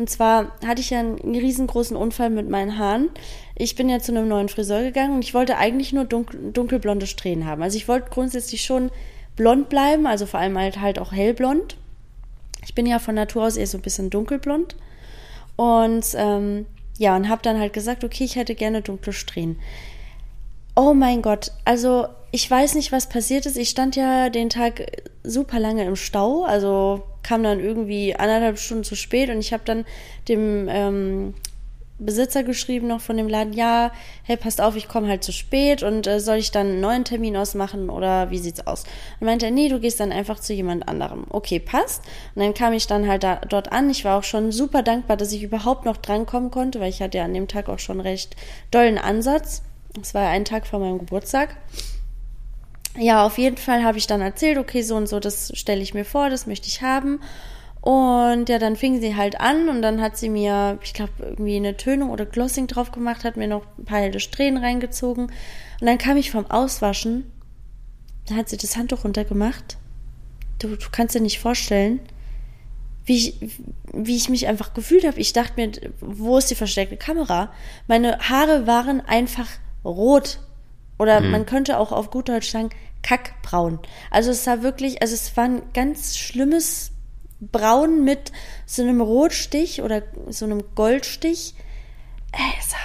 Und zwar hatte ich ja einen riesengroßen Unfall mit meinen Haaren. Ich bin ja zu einem neuen Friseur gegangen und ich wollte eigentlich nur dunkel, dunkelblonde Strähnen haben. Also ich wollte grundsätzlich schon blond bleiben, also vor allem halt, halt auch hellblond. Ich bin ja von Natur aus eher so ein bisschen dunkelblond. Und ähm, ja, und habe dann halt gesagt, okay, ich hätte gerne dunkle Strähnen. Oh mein Gott, also ich weiß nicht, was passiert ist. Ich stand ja den Tag super lange im Stau, also kam dann irgendwie anderthalb Stunden zu spät und ich habe dann dem ähm, Besitzer geschrieben noch von dem Laden, ja, hey, passt auf, ich komme halt zu spät und äh, soll ich dann einen neuen Termin ausmachen oder wie sieht's aus? Und meinte er, nee, du gehst dann einfach zu jemand anderem. Okay, passt. Und dann kam ich dann halt da, dort an. Ich war auch schon super dankbar, dass ich überhaupt noch drankommen konnte, weil ich hatte ja an dem Tag auch schon recht dollen Ansatz. Es war ein Tag vor meinem Geburtstag. Ja, auf jeden Fall habe ich dann erzählt, okay, so und so, das stelle ich mir vor, das möchte ich haben. Und ja, dann fing sie halt an und dann hat sie mir, ich glaube, irgendwie eine Tönung oder Glossing drauf gemacht, hat mir noch ein paar helle Strähnen reingezogen. Und dann kam ich vom Auswaschen, da hat sie das Handtuch runtergemacht. Du, du kannst dir nicht vorstellen, wie ich, wie ich mich einfach gefühlt habe. Ich dachte mir, wo ist die versteckte Kamera? Meine Haare waren einfach rot. Oder man könnte auch auf gut Deutsch sagen, kackbraun. Also es sah wirklich, also es war ein ganz schlimmes Braun mit so einem Rotstich oder so einem Goldstich. Äh,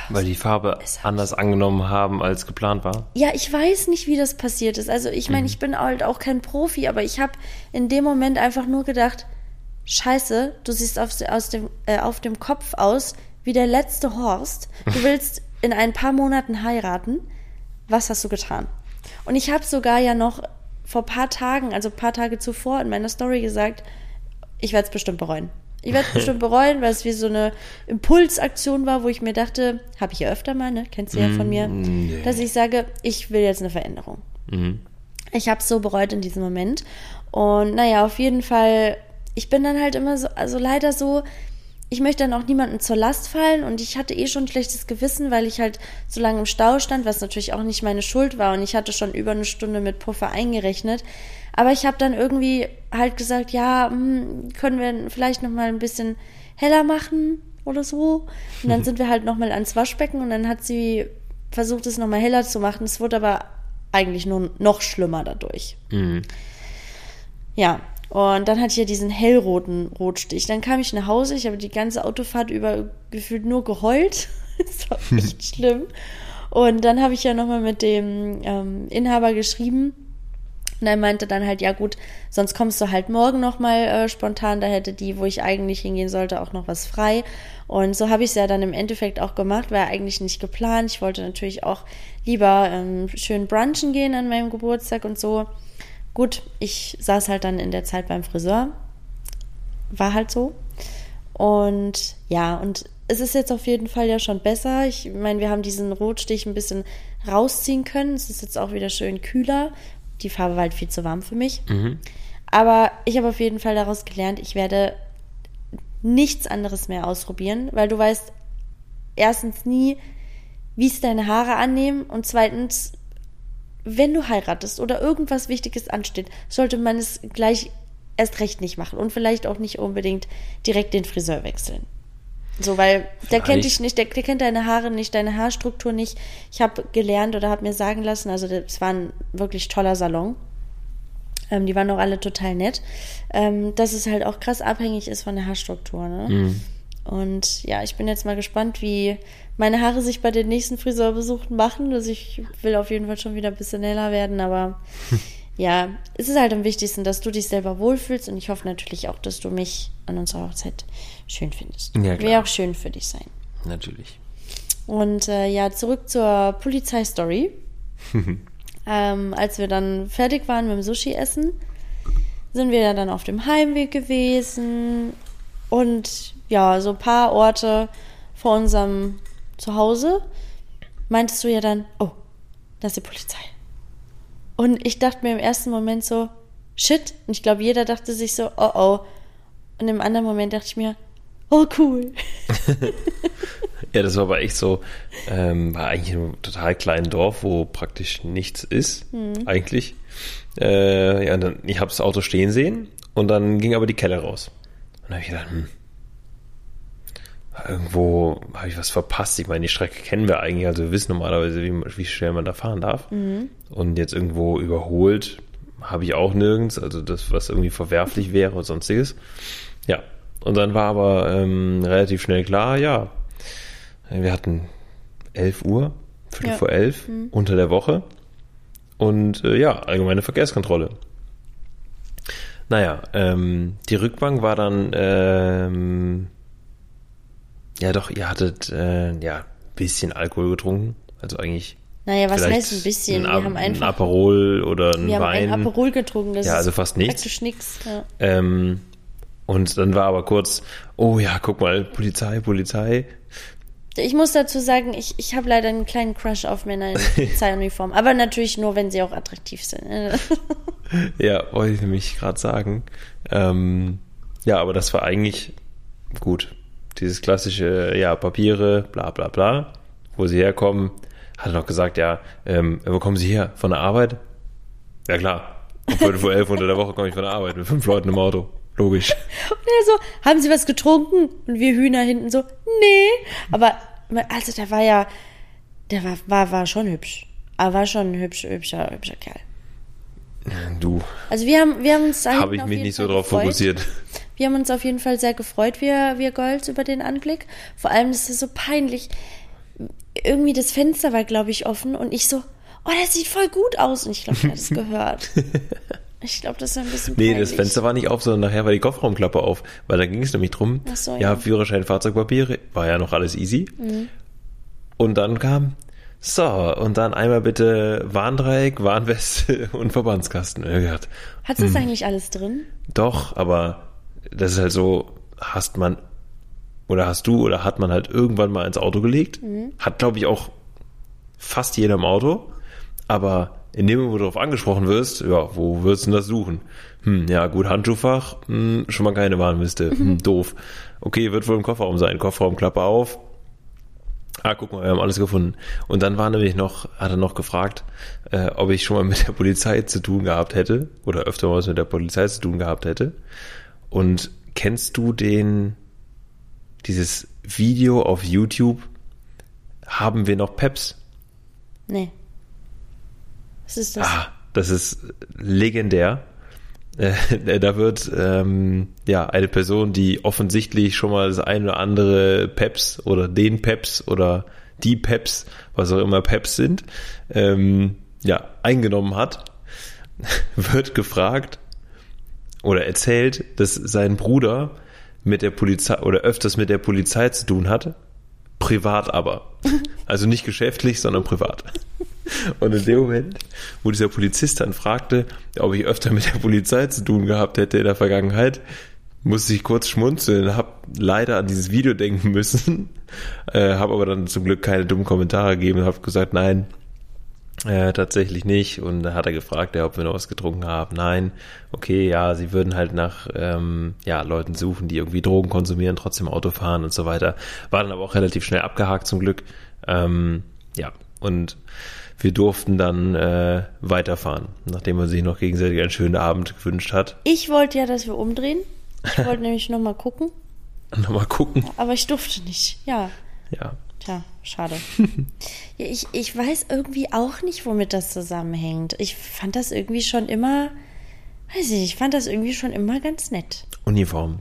Weil die Farbe anders angenommen haben, als geplant war. Ja, ich weiß nicht, wie das passiert ist. Also ich meine, ich bin halt auch kein Profi, aber ich habe in dem Moment einfach nur gedacht, Scheiße, du siehst auf, aus dem, äh, auf dem Kopf aus wie der letzte Horst. Du *laughs* willst in ein paar Monaten heiraten. Was hast du getan? Und ich habe sogar ja noch vor paar Tagen, also paar Tage zuvor in meiner Story gesagt, ich werde es bestimmt bereuen. Ich werde es *laughs* bestimmt bereuen, weil es wie so eine Impulsaktion war, wo ich mir dachte, habe ich ja öfter mal, ne? Kennst du ja von mir, nee. dass ich sage, ich will jetzt eine Veränderung. Mhm. Ich habe es so bereut in diesem Moment. Und naja, auf jeden Fall, ich bin dann halt immer so, also leider so, ich möchte dann auch niemandem zur Last fallen und ich hatte eh schon ein schlechtes Gewissen, weil ich halt so lange im Stau stand, was natürlich auch nicht meine Schuld war und ich hatte schon über eine Stunde mit Puffer eingerechnet. Aber ich habe dann irgendwie halt gesagt, ja, hm, können wir vielleicht noch mal ein bisschen heller machen oder so. Und dann *laughs* sind wir halt noch mal ans Waschbecken und dann hat sie versucht, es noch mal heller zu machen. Es wurde aber eigentlich nur noch schlimmer dadurch. Mhm. Ja, und dann hatte ich ja diesen hellroten Rotstich. Dann kam ich nach Hause, ich habe die ganze Autofahrt über gefühlt nur geheult. *laughs* das war *laughs* echt schlimm. Und dann habe ich ja nochmal mit dem ähm, Inhaber geschrieben. Und er meinte dann halt, ja gut, sonst kommst du halt morgen nochmal äh, spontan. Da hätte die, wo ich eigentlich hingehen sollte, auch noch was frei. Und so habe ich es ja dann im Endeffekt auch gemacht, war eigentlich nicht geplant. Ich wollte natürlich auch lieber ähm, schön brunchen gehen an meinem Geburtstag und so. Gut, ich saß halt dann in der Zeit beim Friseur. War halt so. Und ja, und es ist jetzt auf jeden Fall ja schon besser. Ich meine, wir haben diesen Rotstich ein bisschen rausziehen können. Es ist jetzt auch wieder schön kühler. Die Farbe war halt viel zu warm für mich. Mhm. Aber ich habe auf jeden Fall daraus gelernt, ich werde nichts anderes mehr ausprobieren, weil du weißt erstens nie, wie es deine Haare annehmen und zweitens, wenn du heiratest oder irgendwas Wichtiges ansteht, sollte man es gleich erst recht nicht machen und vielleicht auch nicht unbedingt direkt den Friseur wechseln. So, weil der kennt dich nicht, der, der, kennt deine Haare nicht, deine Haarstruktur nicht. Ich habe gelernt oder habe mir sagen lassen, also es war ein wirklich toller Salon. Ähm, die waren auch alle total nett. Ähm, dass es halt auch krass abhängig ist von der Haarstruktur. Ne? Mhm. Und ja, ich bin jetzt mal gespannt, wie meine Haare sich bei den nächsten Friseurbesuchen machen. Also ich will auf jeden Fall schon wieder ein bisschen heller werden, aber *laughs* ja, es ist halt am wichtigsten, dass du dich selber wohlfühlst und ich hoffe natürlich auch, dass du mich an unserer Hochzeit schön findest. Ja, Wäre auch schön für dich sein. Natürlich. Und äh, ja, zurück zur Polizeistory. *laughs* ähm, als wir dann fertig waren mit dem Sushi-Essen, sind wir dann auf dem Heimweg gewesen und ja, so ein paar Orte vor unserem Zuhause meintest du ja dann, oh, da ist die Polizei. Und ich dachte mir im ersten Moment so, shit. Und ich glaube, jeder dachte sich so, oh oh. Und im anderen Moment dachte ich mir, oh cool. *laughs* ja, das war aber echt so, ähm, war eigentlich in einem total kleinen Dorf, wo praktisch nichts ist, mhm. eigentlich. Äh, ja, dann, ich habe das Auto stehen sehen und dann ging aber die Kelle raus. Und dann habe ich gedacht, hm, irgendwo habe ich was verpasst. Ich meine, die Strecke kennen wir eigentlich, also wir wissen normalerweise, wie, wie schnell man da fahren darf. Mhm. Und jetzt irgendwo überholt habe ich auch nirgends, also das, was irgendwie verwerflich wäre oder sonstiges. Ja. Und dann war aber ähm, relativ schnell klar, ja, wir hatten 11 Uhr, Viertel ja. vor elf, mhm. unter der Woche. Und äh, ja, allgemeine Verkehrskontrolle. Naja, ähm, die Rückbank war dann ähm, ja, doch, ihr hattet äh, ja ein bisschen Alkohol getrunken. Also eigentlich. Naja, was heißt ein bisschen? Ein, wir haben einfach. Ein Aperol oder ein wir Wein. Wir haben ein Aperol getrunken. Das ja, also fast nichts. Praktisch nichts. Ja. Ähm, und dann war aber kurz, oh ja, guck mal, Polizei, Polizei. Ich muss dazu sagen, ich, ich habe leider einen kleinen Crush auf Männer in *laughs* Polizeiuniform. aber natürlich nur, wenn sie auch attraktiv sind. *laughs* ja, wollte ich nämlich gerade sagen. Ähm, ja, aber das war eigentlich gut dieses klassische, ja, Papiere, bla bla bla, wo sie herkommen, hat er noch gesagt, ja, ähm, wo kommen Sie her? Von der Arbeit? Ja klar, um Viertel vor elf unter der Woche komme ich von der Arbeit mit fünf Leuten im Auto. Logisch. *laughs* Und er so, haben Sie was getrunken? Und wir Hühner hinten so, nee. Aber, also der war ja, der war, war, war schon hübsch. Aber war schon ein hübsch, hübscher, hübscher Kerl. Du. Also wir haben, wir haben uns Habe ich mich nicht so drauf fokussiert. Wir haben uns auf jeden Fall sehr gefreut, wir, wir Golds, über den Anblick. Vor allem ist es so peinlich. Irgendwie das Fenster war, glaube ich, offen und ich so, oh, das sieht voll gut aus. Und ich glaube, er hat es *laughs* gehört. Ich glaube, das ist ein bisschen peinlich. Nee, das Fenster war nicht auf, sondern nachher war die Kofferraumklappe auf. Weil da ging es nämlich drum, Ach so, ja. ja, Führerschein, Fahrzeugpapiere, war ja noch alles easy. Mhm. Und dann kam, so, und dann einmal bitte Warndreieck, Warnweste *laughs* und Verbandskasten. Hat es das hm. eigentlich alles drin? Doch, aber das ist halt so, hast man oder hast du oder hat man halt irgendwann mal ins Auto gelegt. Mhm. Hat, glaube ich, auch fast jeder im Auto. Aber in dem Moment, wo du darauf angesprochen wirst, ja, wo würdest du denn das suchen? Hm, ja, gut, Handschuhfach, hm, schon mal keine Warnweste, *laughs* hm, doof. Okay, wird wohl im Kofferraum sein. Kofferraumklappe auf. Ah, guck mal, wir haben alles gefunden. Und dann war nämlich noch, hat er noch gefragt, äh, ob ich schon mal mit der Polizei zu tun gehabt hätte oder öfter mal was mit der Polizei zu tun gehabt hätte. Und kennst du den, dieses Video auf YouTube? Haben wir noch Peps? Nee. Was ist das? Ah, das ist legendär. Äh, *laughs* da wird ähm, ja eine Person, die offensichtlich schon mal das eine oder andere Peps oder den Peps oder die Peps, was auch immer Peps sind, ähm, ja eingenommen hat, *laughs* wird gefragt, oder erzählt, dass sein Bruder mit der Polizei oder öfters mit der Polizei zu tun hatte. Privat aber. *laughs* Also nicht geschäftlich, sondern privat. Und in dem Moment, wo dieser Polizist dann fragte, ob ich öfter mit der Polizei zu tun gehabt hätte in der Vergangenheit, musste ich kurz schmunzeln, habe leider an dieses Video denken müssen, *laughs* äh, habe aber dann zum Glück keine dummen Kommentare gegeben und habe gesagt, nein, äh, tatsächlich nicht. Und da hat er gefragt, ja, ob wir noch was getrunken haben. Nein. Okay, ja, sie würden halt nach ähm, ja, Leuten suchen, die irgendwie Drogen konsumieren, trotzdem Auto fahren und so weiter. War dann aber auch relativ schnell abgehakt zum Glück. Ähm, ja, Und wir durften dann äh, weiterfahren, nachdem man sich noch gegenseitig einen schönen Abend gewünscht hat. Ich wollte ja, dass wir umdrehen. Ich wollte *laughs* nämlich nochmal gucken, Nochmal gucken. aber ich durfte nicht. Ja, Ja. tja, schade. *laughs* ja, ich, ich weiß irgendwie auch nicht, womit das zusammenhängt. Ich fand das irgendwie schon immer, weiß ich nicht, ich fand das irgendwie schon immer ganz nett. Uniform.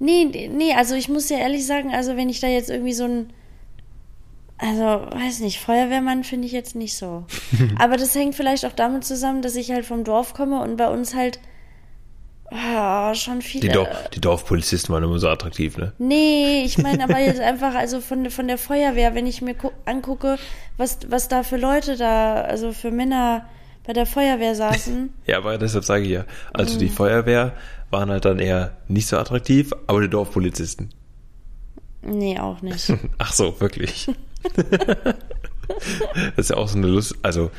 Nee, nee, also ich muss ja ehrlich sagen, also wenn ich da jetzt irgendwie so ein, also weiß nicht, Feuerwehrmann finde ich jetzt nicht so. *laughs* Aber das hängt vielleicht auch damit zusammen, dass ich halt vom Dorf komme und bei uns halt ah, schon viele. Die, Dor die Dorfpolizisten waren immer so attraktiv, ne? Nee, ich *laughs* meine aber jetzt einfach, also von, von der Feuerwehr, wenn ich mir gu- angucke, was, was da für Leute da, also für Männer bei der Feuerwehr saßen. *laughs* Ja, aber deshalb sage ich ja. Also Mhm. die Feuerwehr waren halt dann eher nicht so attraktiv, aber die Dorfpolizisten. Nee, auch nicht. Ach so, wirklich. *laughs* das ist ja auch so eine Lust. Also,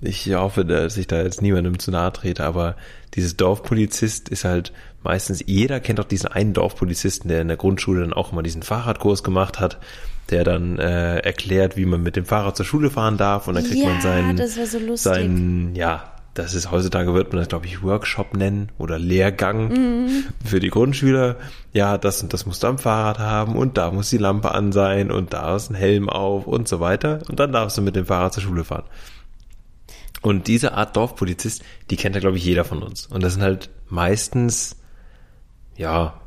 ich hoffe, dass ich da jetzt niemandem zu nahe trete, aber dieses Dorfpolizist ist halt meistens, jeder kennt doch diesen einen Dorfpolizisten, der in der Grundschule dann auch immer diesen Fahrradkurs gemacht hat, der dann äh, erklärt, wie man mit dem Fahrrad zur Schule fahren darf und dann kriegt Ja, man seinen, das war so lustig. seinen, ja, das ist heutzutage wird man das, glaube ich, Workshop nennen oder Lehrgang Mhm. für die Grundschüler. Ja, das und das musst du am Fahrrad haben und da muss die Lampe an sein und da ist ein Helm auf und so weiter. Und dann darfst du mit dem Fahrrad zur Schule fahren. Und diese Art Dorfpolizist, die kennt ja, glaube ich, jeder von uns. Und das sind halt meistens, ja,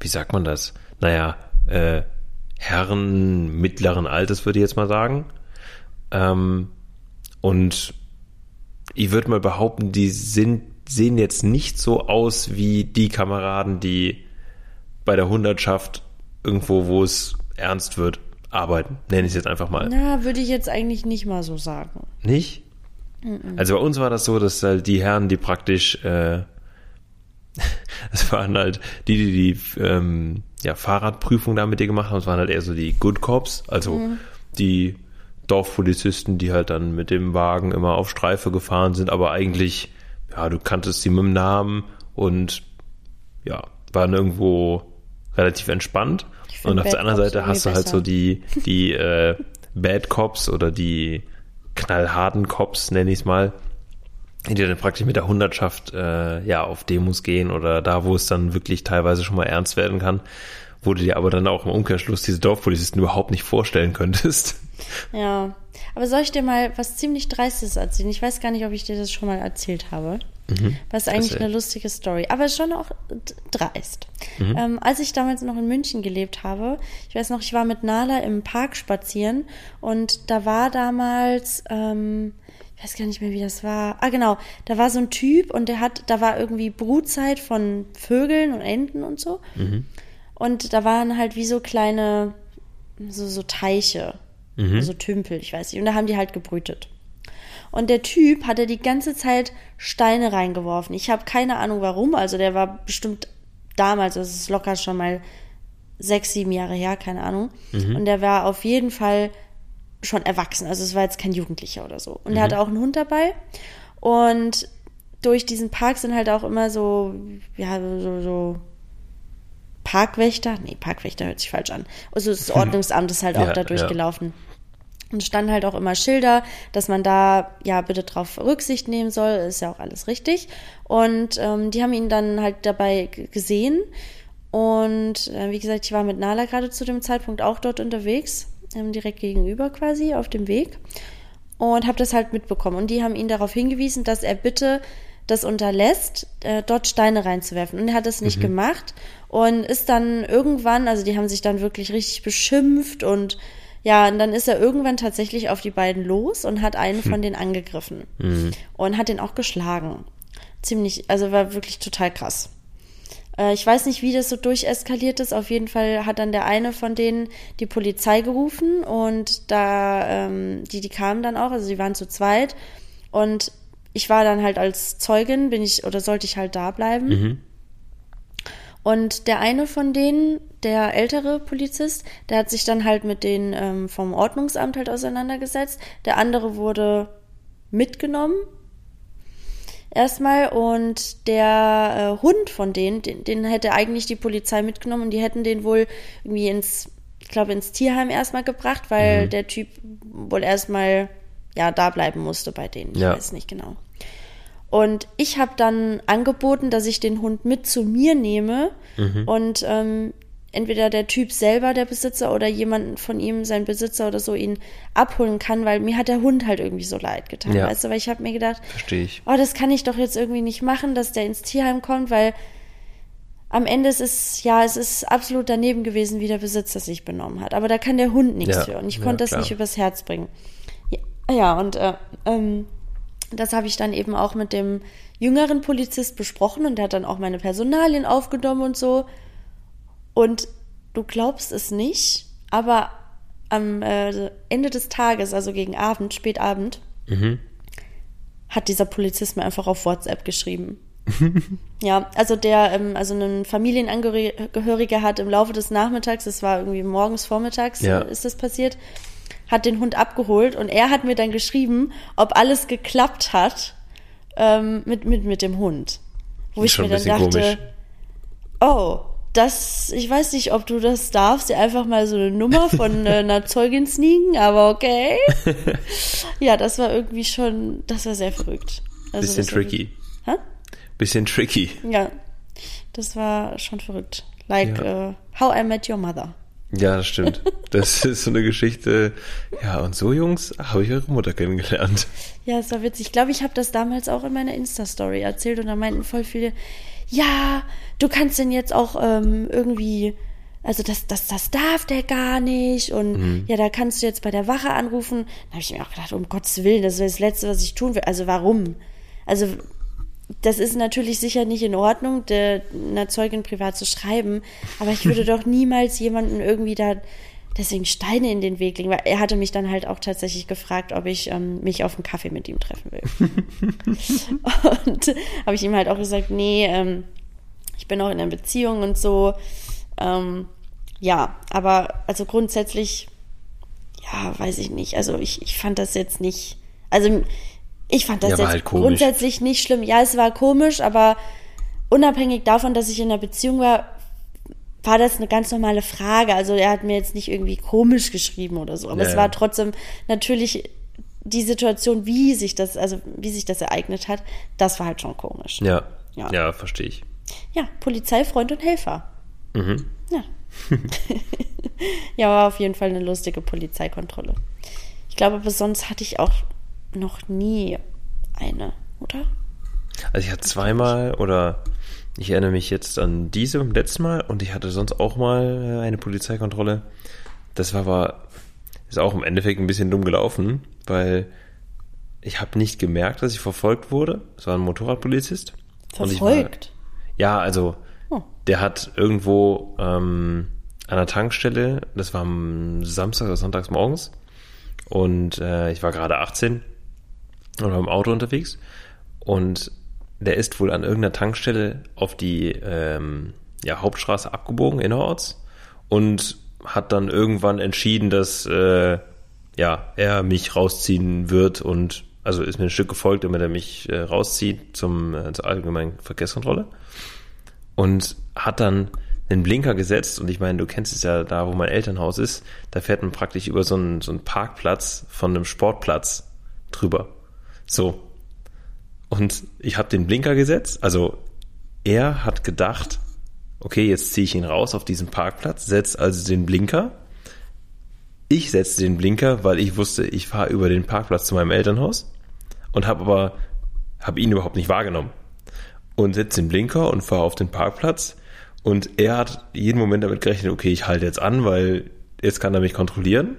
wie sagt man das? Naja, äh, Herren mittleren Alters, würde ich jetzt mal sagen. Ähm, und ich würde mal behaupten, die sind, sehen jetzt nicht so aus wie die Kameraden, die bei der Hundertschaft irgendwo, wo es ernst wird, arbeiten. Nenne ich es jetzt einfach mal. Na, würde ich jetzt eigentlich nicht mal so sagen. Nicht? Also bei uns war das so, dass halt die Herren, die praktisch, äh, *laughs* es waren halt die, die die ähm, ja, Fahrradprüfung da mit dir gemacht haben, es waren halt eher so die Good Cops, also die Dorfpolizisten, die halt dann mit dem Wagen immer auf Streife gefahren sind, aber eigentlich, ja, du kanntest sie mit dem Namen und ja, waren irgendwo relativ entspannt. Und auf Bad der anderen Cops Seite hast du halt so besser. die, die äh, Bad Cops oder die knallharten Cops, nenne ich es mal, die dann praktisch mit der Hundertschaft äh, ja auf Demos gehen oder da, wo es dann wirklich teilweise schon mal ernst werden kann, wo du dir aber dann auch im Umkehrschluss diese Dorfpolizisten überhaupt nicht vorstellen könntest. Ja. Aber soll ich dir mal was ziemlich Dreistes erzählen? Ich weiß gar nicht, ob ich dir das schon mal erzählt habe. Was eigentlich Erzähl. eine lustige Story, aber schon auch dreist. Ähm, als ich damals noch in München gelebt habe, ich weiß noch, ich war mit Nala im Park spazieren und da war damals, ähm, ich weiß gar nicht mehr, wie das war. Ah, genau, da war so ein Typ und der hat, da war irgendwie Brutzeit von Vögeln und Enten und so. Und da waren halt wie so kleine, so, so Teiche, so Tümpel, ich weiß nicht. Und da haben die halt gebrütet. Und der Typ hatte die ganze Zeit Steine reingeworfen. Ich habe keine Ahnung warum. Also der war bestimmt damals, das ist locker schon mal sechs, sieben Jahre her, keine Ahnung. Und der war auf jeden Fall schon erwachsen. Also es war jetzt kein Jugendlicher oder so. Und er hatte auch einen Hund dabei. Und durch diesen Park sind halt auch immer so, ja, so, so Parkwächter. Nee, Parkwächter hört sich falsch an. Also das *laughs* Ordnungsamt ist halt auch Ja, da ja. durchgelaufen. Und standen halt auch immer Schilder, dass man da ja bitte drauf Rücksicht nehmen soll, ist ja auch alles richtig. Und ähm, die haben ihn dann halt dabei gesehen. Und äh, wie gesagt, ich war mit Nala gerade zu dem Zeitpunkt auch dort unterwegs, ähm, direkt gegenüber quasi auf dem Weg. Und habe das halt mitbekommen. Und die haben ihn darauf hingewiesen, dass er bitte das unterlässt, äh, dort Steine reinzuwerfen. Und er hat das nicht gemacht und ist dann irgendwann, also die haben sich dann wirklich richtig beschimpft und ja, und dann ist er irgendwann tatsächlich auf die beiden los und hat einen von denen angegriffen und hat den auch geschlagen. Ziemlich, also war wirklich total krass. Äh, Ich weiß nicht, wie das so durcheskaliert ist. Auf jeden Fall hat dann der eine von denen die Polizei gerufen und da, ähm, die, die kamen dann auch, also sie waren zu zweit und ich war dann halt als Zeugin, bin ich, oder sollte ich halt da bleiben. Und der eine von denen, der ältere Polizist, der hat sich dann halt mit denen ähm, vom Ordnungsamt halt auseinandergesetzt. Der andere wurde mitgenommen erstmal und der äh, Hund von denen, den, den hätte eigentlich die Polizei mitgenommen und die hätten den wohl irgendwie ins, glaube, ins Tierheim erstmal gebracht, weil der Typ wohl erstmal ja da bleiben musste bei denen. Ich Ja. weiß nicht genau. Und ich habe dann angeboten, dass ich den Hund mit zu mir nehme und ähm, entweder der Typ selber, der Besitzer, oder jemand von ihm, sein Besitzer oder so, ihn abholen kann, weil mir hat der Hund halt irgendwie so leid getan. Ja. Weißt du, weil ich habe mir gedacht, Verstehe ich. oh, das kann ich doch jetzt irgendwie nicht machen, dass der ins Tierheim kommt, weil am Ende ist es, ja, es ist absolut daneben gewesen, wie der Besitzer sich benommen hat. Aber da kann der Hund nichts Ja, für. Und ich ja, konnte das nicht übers Herz bringen. Ja, ja und äh, ähm, das habe ich dann eben auch mit dem jüngeren Polizist besprochen und der hat dann auch meine Personalien aufgenommen und so. Und du glaubst es nicht, aber am äh, Ende des Tages, also gegen Abend, Spätabend, hat dieser Polizist mir einfach auf WhatsApp geschrieben. *laughs* ja, also der, ähm, also ein Familienangehöriger hat im Laufe des Nachmittags, das war irgendwie morgens, vormittags, Ja. ist das passiert, hat den Hund abgeholt und er hat mir dann geschrieben, ob alles geklappt hat ähm, mit, mit, mit dem Hund. Wo ich mir dann dachte, oh, das, ich weiß nicht, ob du das darfst, dir einfach mal so eine Nummer von äh, *laughs* einer Zeugin sneaken, aber okay. ja, das war irgendwie schon, das war sehr verrückt. Also Bisschen tricky. Hä? Bisschen tricky. Ja, das war schon verrückt. Like Ja. äh, How I Met Your Mother. Ja, das stimmt. Das *laughs* ist so eine Geschichte. Ja, und so, Jungs, habe ich eure Mutter kennengelernt. Ja, es war witzig. Ich glaube, ich habe das damals auch in meiner Insta-Story erzählt und da meinten voll viele, ja, du kannst denn jetzt auch ähm, irgendwie, also das, das, das darf der gar nicht und ja, da kannst du jetzt bei der Wache anrufen. Da habe ich mir auch gedacht, um Gottes Willen, das wäre das Letzte, was ich tun will. Also warum? Also das ist natürlich sicher nicht in Ordnung, der, einer Zeugin privat zu schreiben, aber ich würde *laughs* doch niemals jemanden irgendwie da deswegen Steine in den Weg legen, weil er hatte mich dann halt auch tatsächlich gefragt, ob ich ähm, mich auf einen Kaffee mit ihm treffen will. *laughs* *laughs* und habe ich ihm halt auch gesagt, nee, ähm, ich bin auch in einer Beziehung und so. Ähm, ja, aber also grundsätzlich, ja, weiß ich nicht. Also ich, ich fand das jetzt nicht, also ich fand das Ja, jetzt halt grundsätzlich nicht schlimm. Ja, es war komisch, aber unabhängig davon, dass ich in einer Beziehung war, war das eine ganz normale Frage. Also er hat mir jetzt nicht irgendwie komisch geschrieben oder so, aber Ja, es war trotzdem natürlich die Situation, wie sich das, also wie sich das ereignet hat, das war halt schon komisch. Ja. Ja. Ja, verstehe ich. Ja, Polizei, Freund und Helfer. Mhm. Ja. *laughs* ja, war auf jeden Fall eine lustige Polizeikontrolle. Ich glaube, aber sonst hatte ich auch noch nie eine, oder? Also ich hatte zweimal oder ich erinnere mich jetzt an diese beim letzten Mal und ich hatte sonst auch mal eine Polizeikontrolle. Das war aber ist auch im Endeffekt ein bisschen dumm gelaufen, weil ich habe nicht gemerkt, dass ich verfolgt wurde. Es war ein Motorradpolizist. Ich war- Verfolgt. Ja, also Oh. der hat irgendwo ähm, an der Tankstelle, das war am Samstag oder Sonntags morgens, und äh, ich war gerade 18 war im Auto unterwegs und der ist wohl an irgendeiner Tankstelle auf die ähm, ja, Hauptstraße abgebogen innerorts und hat dann irgendwann entschieden, dass äh, ja, er mich rausziehen wird und also ist mir ein Stück gefolgt, damit er mich äh, rauszieht zum, äh, zur allgemeinen Verkehrskontrolle und hat dann einen Blinker gesetzt und ich meine, du kennst es ja da, wo mein Elternhaus ist, da fährt man praktisch über so einen, so einen Parkplatz von einem Sportplatz drüber. So. Und ich habe den Blinker gesetzt, also er hat gedacht, okay, jetzt ziehe ich ihn raus auf diesen Parkplatz, setzt also den Blinker. Ich setzte den Blinker, weil ich wusste, ich fahre über den Parkplatz zu meinem Elternhaus und habe aber habe ihn überhaupt nicht wahrgenommen und setze den Blinker und fahre auf den Parkplatz und er hat jeden Moment damit gerechnet, okay, ich halte jetzt an, weil jetzt kann er mich kontrollieren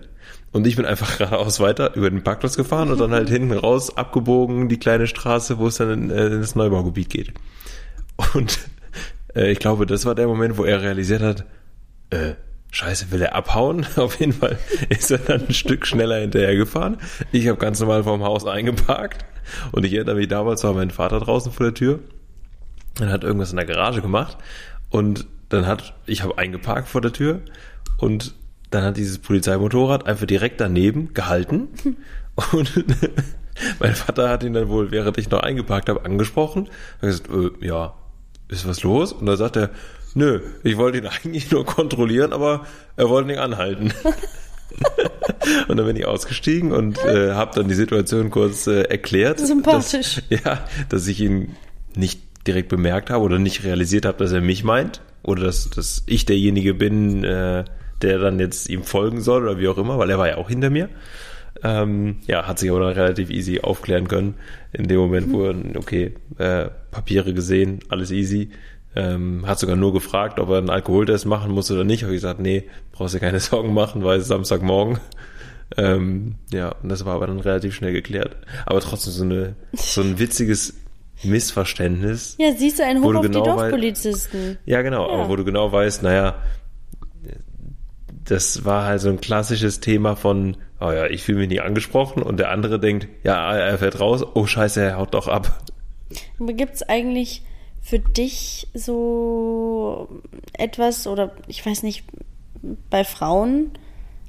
und ich bin einfach *laughs* geradeaus weiter über den Parkplatz gefahren und dann halt *laughs* hinten raus abgebogen die kleine Straße, wo es dann in, äh, in das Neubaugebiet geht. Und äh, ich glaube, das war der Moment, wo er realisiert hat, äh, Scheiße, will er abhauen? *laughs* Auf jeden Fall ist er dann ein Stück schneller hinterher gefahren. Ich habe ganz normal vorm Haus eingeparkt und ich erinnere mich, damals war mein Vater draußen vor der Tür und hat irgendwas in der Garage gemacht und dann hat, ich habe eingeparkt vor der Tür und dann hat dieses Polizeimotorrad einfach direkt daneben gehalten und *laughs* mein Vater hat ihn dann wohl, während ich noch eingeparkt habe, angesprochen und gesagt, äh, ja, ist was los? Und da sagt er, nö, ich wollte ihn *laughs* eigentlich nur kontrollieren, aber er wollte nicht anhalten. *laughs* und dann bin ich ausgestiegen und äh, habe dann die Situation kurz äh, erklärt. Sympathisch. Dass, ja, dass ich ihn nicht direkt bemerkt habe oder nicht realisiert habe, dass er mich meint oder dass, dass ich derjenige bin, äh, der dann jetzt ihm folgen soll oder wie auch immer, weil er war ja auch hinter mir. Ähm, ja, hat sich aber dann relativ easy aufklären können. In dem Moment, wo er, okay, äh, Papiere gesehen, alles easy. Ähm, hat sogar nur gefragt, ob er einen Alkoholtest machen muss oder nicht. Habe ich gesagt, nee, brauchst dir keine *laughs* Sorgen machen, weil es Samstagmorgen. Ähm, ja, und das war aber dann relativ schnell geklärt. Aber trotzdem so, eine, so ein witziges Missverständnis. Ja, siehst du einen Hoch auf genau die Dorfpolizisten. Ja, genau, Ja. aber wo du genau weißt, naja, das war halt so ein klassisches Thema von, oh ja, ich fühle mich nicht angesprochen und der andere denkt, ja, er fährt raus, oh scheiße, er haut doch ab. Aber gibt's eigentlich für dich so etwas oder ich weiß nicht, bei Frauen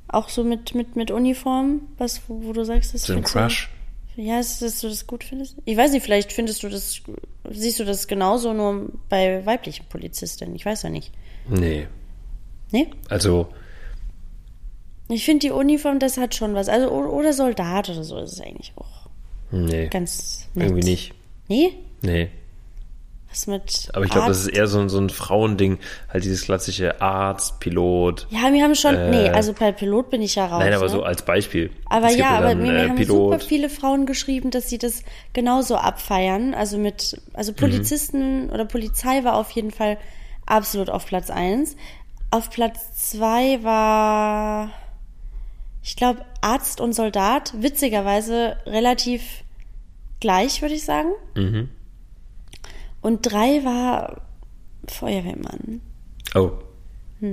auch so mit, mit, mit Uniform, was, wo, wo du sagst, das So ein findest du- Crush. Ja, ist, dass du das gut findest? Ich weiß nicht, vielleicht findest du das, siehst du das genauso nur bei weiblichen Polizistinnen. Ich weiß ja nicht. Nee, Nee? also, Ich finde die Uniform, das hat schon was. Also, oder Soldat oder so ist es eigentlich auch nee, ganz nett. irgendwie nicht. Nee? Nee. Was mit. Aber ich glaube, das ist eher so ein, so ein Frauending, halt dieses klassische Arzt, Pilot. Ja, wir haben schon. Äh, nee, also bei Pilot bin ich ja raus. Nein, aber ne? so als Beispiel. Aber ja, aber dann, mir, mir äh, haben super viele Frauen geschrieben, dass sie das genauso abfeiern. Also mit, also Mhm. Polizisten oder Polizei war auf jeden Fall absolut auf Platz eins. Auf Platz zwei war, ich glaube, Arzt und Soldat. Witzigerweise relativ gleich, würde ich sagen. Mhm. Und drei war Feuerwehrmann. Oh, *laughs*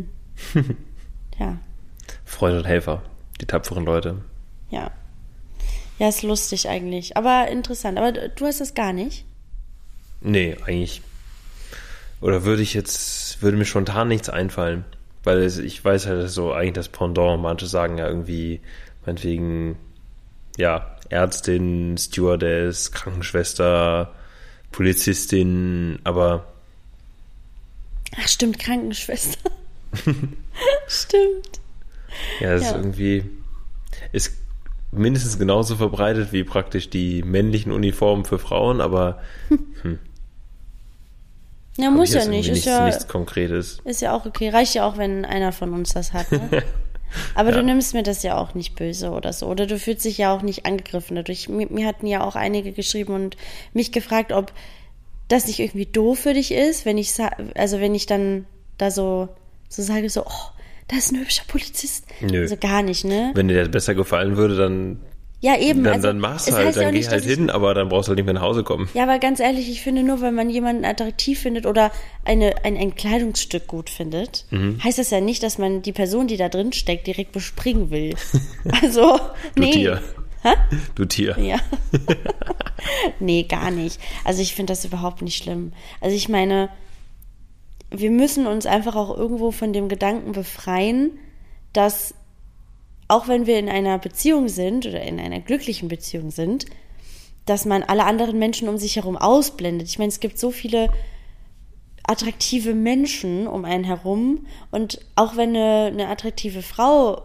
Ja, Freunde und Helfer, die tapferen Leute. ja. Ja, ist lustig eigentlich. Aber interessant. Aber du hast das gar nicht. Nee, eigentlich. Oder würde ich jetzt, würde mir spontan nichts einfallen. Weil es, ich weiß halt, ist so eigentlich das Pendant. Manche sagen ja irgendwie, meinetwegen, ja, Ärztin, Stewardess, Krankenschwester, Polizistin, aber Ach, stimmt, Krankenschwester. *laughs* stimmt. ja, es ist Ja. irgendwie, ist mindestens genauso verbreitet wie praktisch die männlichen Uniformen für Frauen, aber *laughs* Ja, muss ja nicht. irgendwie Ist nichts, ja, nichts Konkretes. ist ja auch okay. Reicht ja auch, wenn einer von uns das hat. Ne? *laughs* Aber Ja. du nimmst mir das ja auch nicht böse oder so. Oder du fühlst dich ja auch nicht angegriffen dadurch. Mir, mir hatten ja auch einige geschrieben und mich gefragt, ob das nicht irgendwie doof für dich ist, wenn ich also wenn ich dann da so, so sage, so, oh, das ist ein hübscher Polizist. Nö. Also gar nicht, ne? Wenn dir das besser gefallen würde, dann, Ja, eben. dann, also, dann mach's es halt, heißt ja dann auch geh nicht, halt hin, aber dann brauchst du halt nicht mehr nach Hause kommen. Ja, aber ganz ehrlich, ich finde nur, wenn man jemanden attraktiv findet oder eine, ein, ein Kleidungsstück gut findet, Mhm. heißt das ja nicht, dass man die Person, die da drin steckt, direkt bespringen will. *laughs* Also, Du nee. Tier. Du Tier. Ja. *laughs* nee, gar nicht. Also ich finde das überhaupt nicht schlimm. Also ich meine, wir müssen uns einfach auch irgendwo von dem Gedanken befreien, dass auch wenn wir in einer Beziehung sind oder in einer glücklichen Beziehung sind, dass man alle anderen Menschen um sich herum ausblendet. Ich meine, es gibt so viele attraktive Menschen um einen herum und auch wenn eine, eine attraktive Frau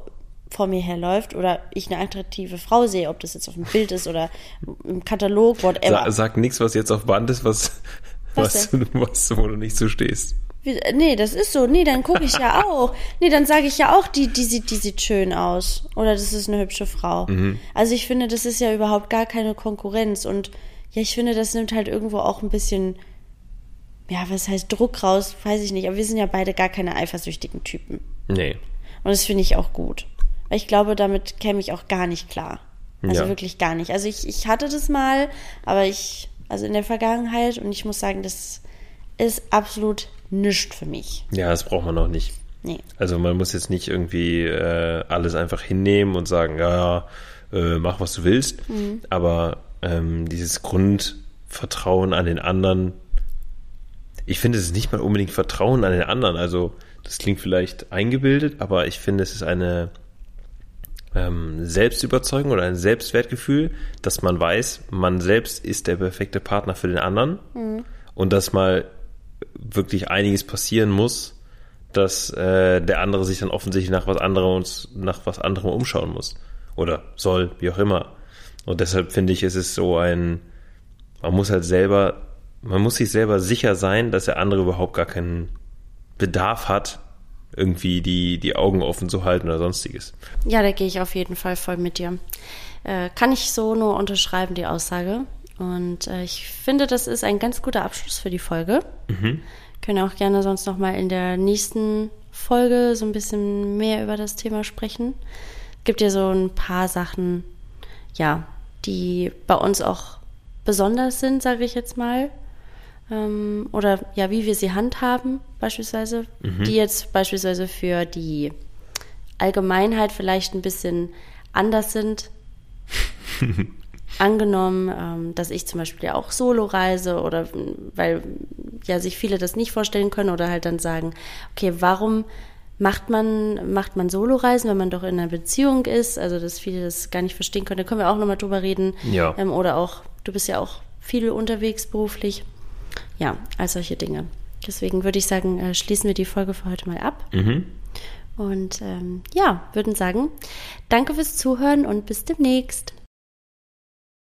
vor mir herläuft oder ich eine attraktive Frau sehe, ob das jetzt auf dem Bild ist oder im Katalog, whatever. Sa sag nichts, was jetzt auf Band ist, was, Was was, du, was, wo du nicht so stehst. Wie- Nee, das ist so. Nee, dann gucke ich ja *laughs* auch. Nee, dann sage ich ja auch, die, die, sieht, die sieht schön aus. Oder das ist eine hübsche Frau. Also ich finde, das ist ja überhaupt gar keine Konkurrenz. Und ja, ich finde, das nimmt halt irgendwo auch ein bisschen, ja, was heißt Druck raus, weiß ich nicht. Aber wir sind ja beide gar keine eifersüchtigen Typen. Nee. Und das finde ich auch gut. Weil ich glaube, damit käme ich auch gar nicht klar. Also Ja. wirklich gar nicht. Also ich, ich hatte das mal, aber ich, also in der Vergangenheit, und ich muss sagen, das ist absolut nichts für mich. Ja, das braucht man noch nicht. Nee. Also man muss jetzt nicht irgendwie äh, alles einfach hinnehmen und sagen, ja, äh, mach was du willst. Aber ähm, dieses Grundvertrauen an den anderen, ich finde es ist nicht mal unbedingt Vertrauen an den anderen. Also das klingt vielleicht eingebildet, aber ich finde es ist eine ähm, Selbstüberzeugung oder ein Selbstwertgefühl, dass man weiß, man selbst ist der perfekte Partner für den anderen und das mal wirklich einiges passieren muss, dass äh, der andere sich dann offensichtlich nach was anderem und nach was anderem umschauen muss. Oder soll, wie auch immer. Und deshalb finde ich, es ist so ein, man muss halt selber, man muss sich selber sicher sein, dass der andere überhaupt gar keinen Bedarf hat, irgendwie die, die Augen offen zu halten oder sonstiges. Ja, da gehe ich auf jeden Fall voll mit dir. Äh, kann ich so nur unterschreiben, die Aussage. Und äh, ich finde, das ist ein ganz guter Abschluss für die Folge. Mhm. Können auch gerne sonst noch mal in der nächsten Folge so ein bisschen mehr über das Thema sprechen. Es gibt ja so ein paar Sachen, ja, die bei uns auch besonders sind, sage ich jetzt mal. Ähm, oder ja, wie wir sie handhaben, beispielsweise, mhm. die jetzt beispielsweise für die Allgemeinheit vielleicht ein bisschen anders sind. *laughs* Angenommen, ähm, dass ich zum Beispiel ja auch solo reise oder weil ja sich viele das nicht vorstellen können oder halt dann sagen, okay, warum macht man, macht man Solo-Reisen, wenn man doch in einer Beziehung ist? Also, dass viele das gar nicht verstehen können. Da können wir auch nochmal drüber reden. Ja. Ähm, oder auch, du bist ja auch viel unterwegs beruflich. Ja, all solche Dinge. Deswegen würde ich sagen, äh, schließen wir die Folge für heute mal ab. Mhm. Und ähm, ja, würden sagen, danke fürs Zuhören und bis demnächst.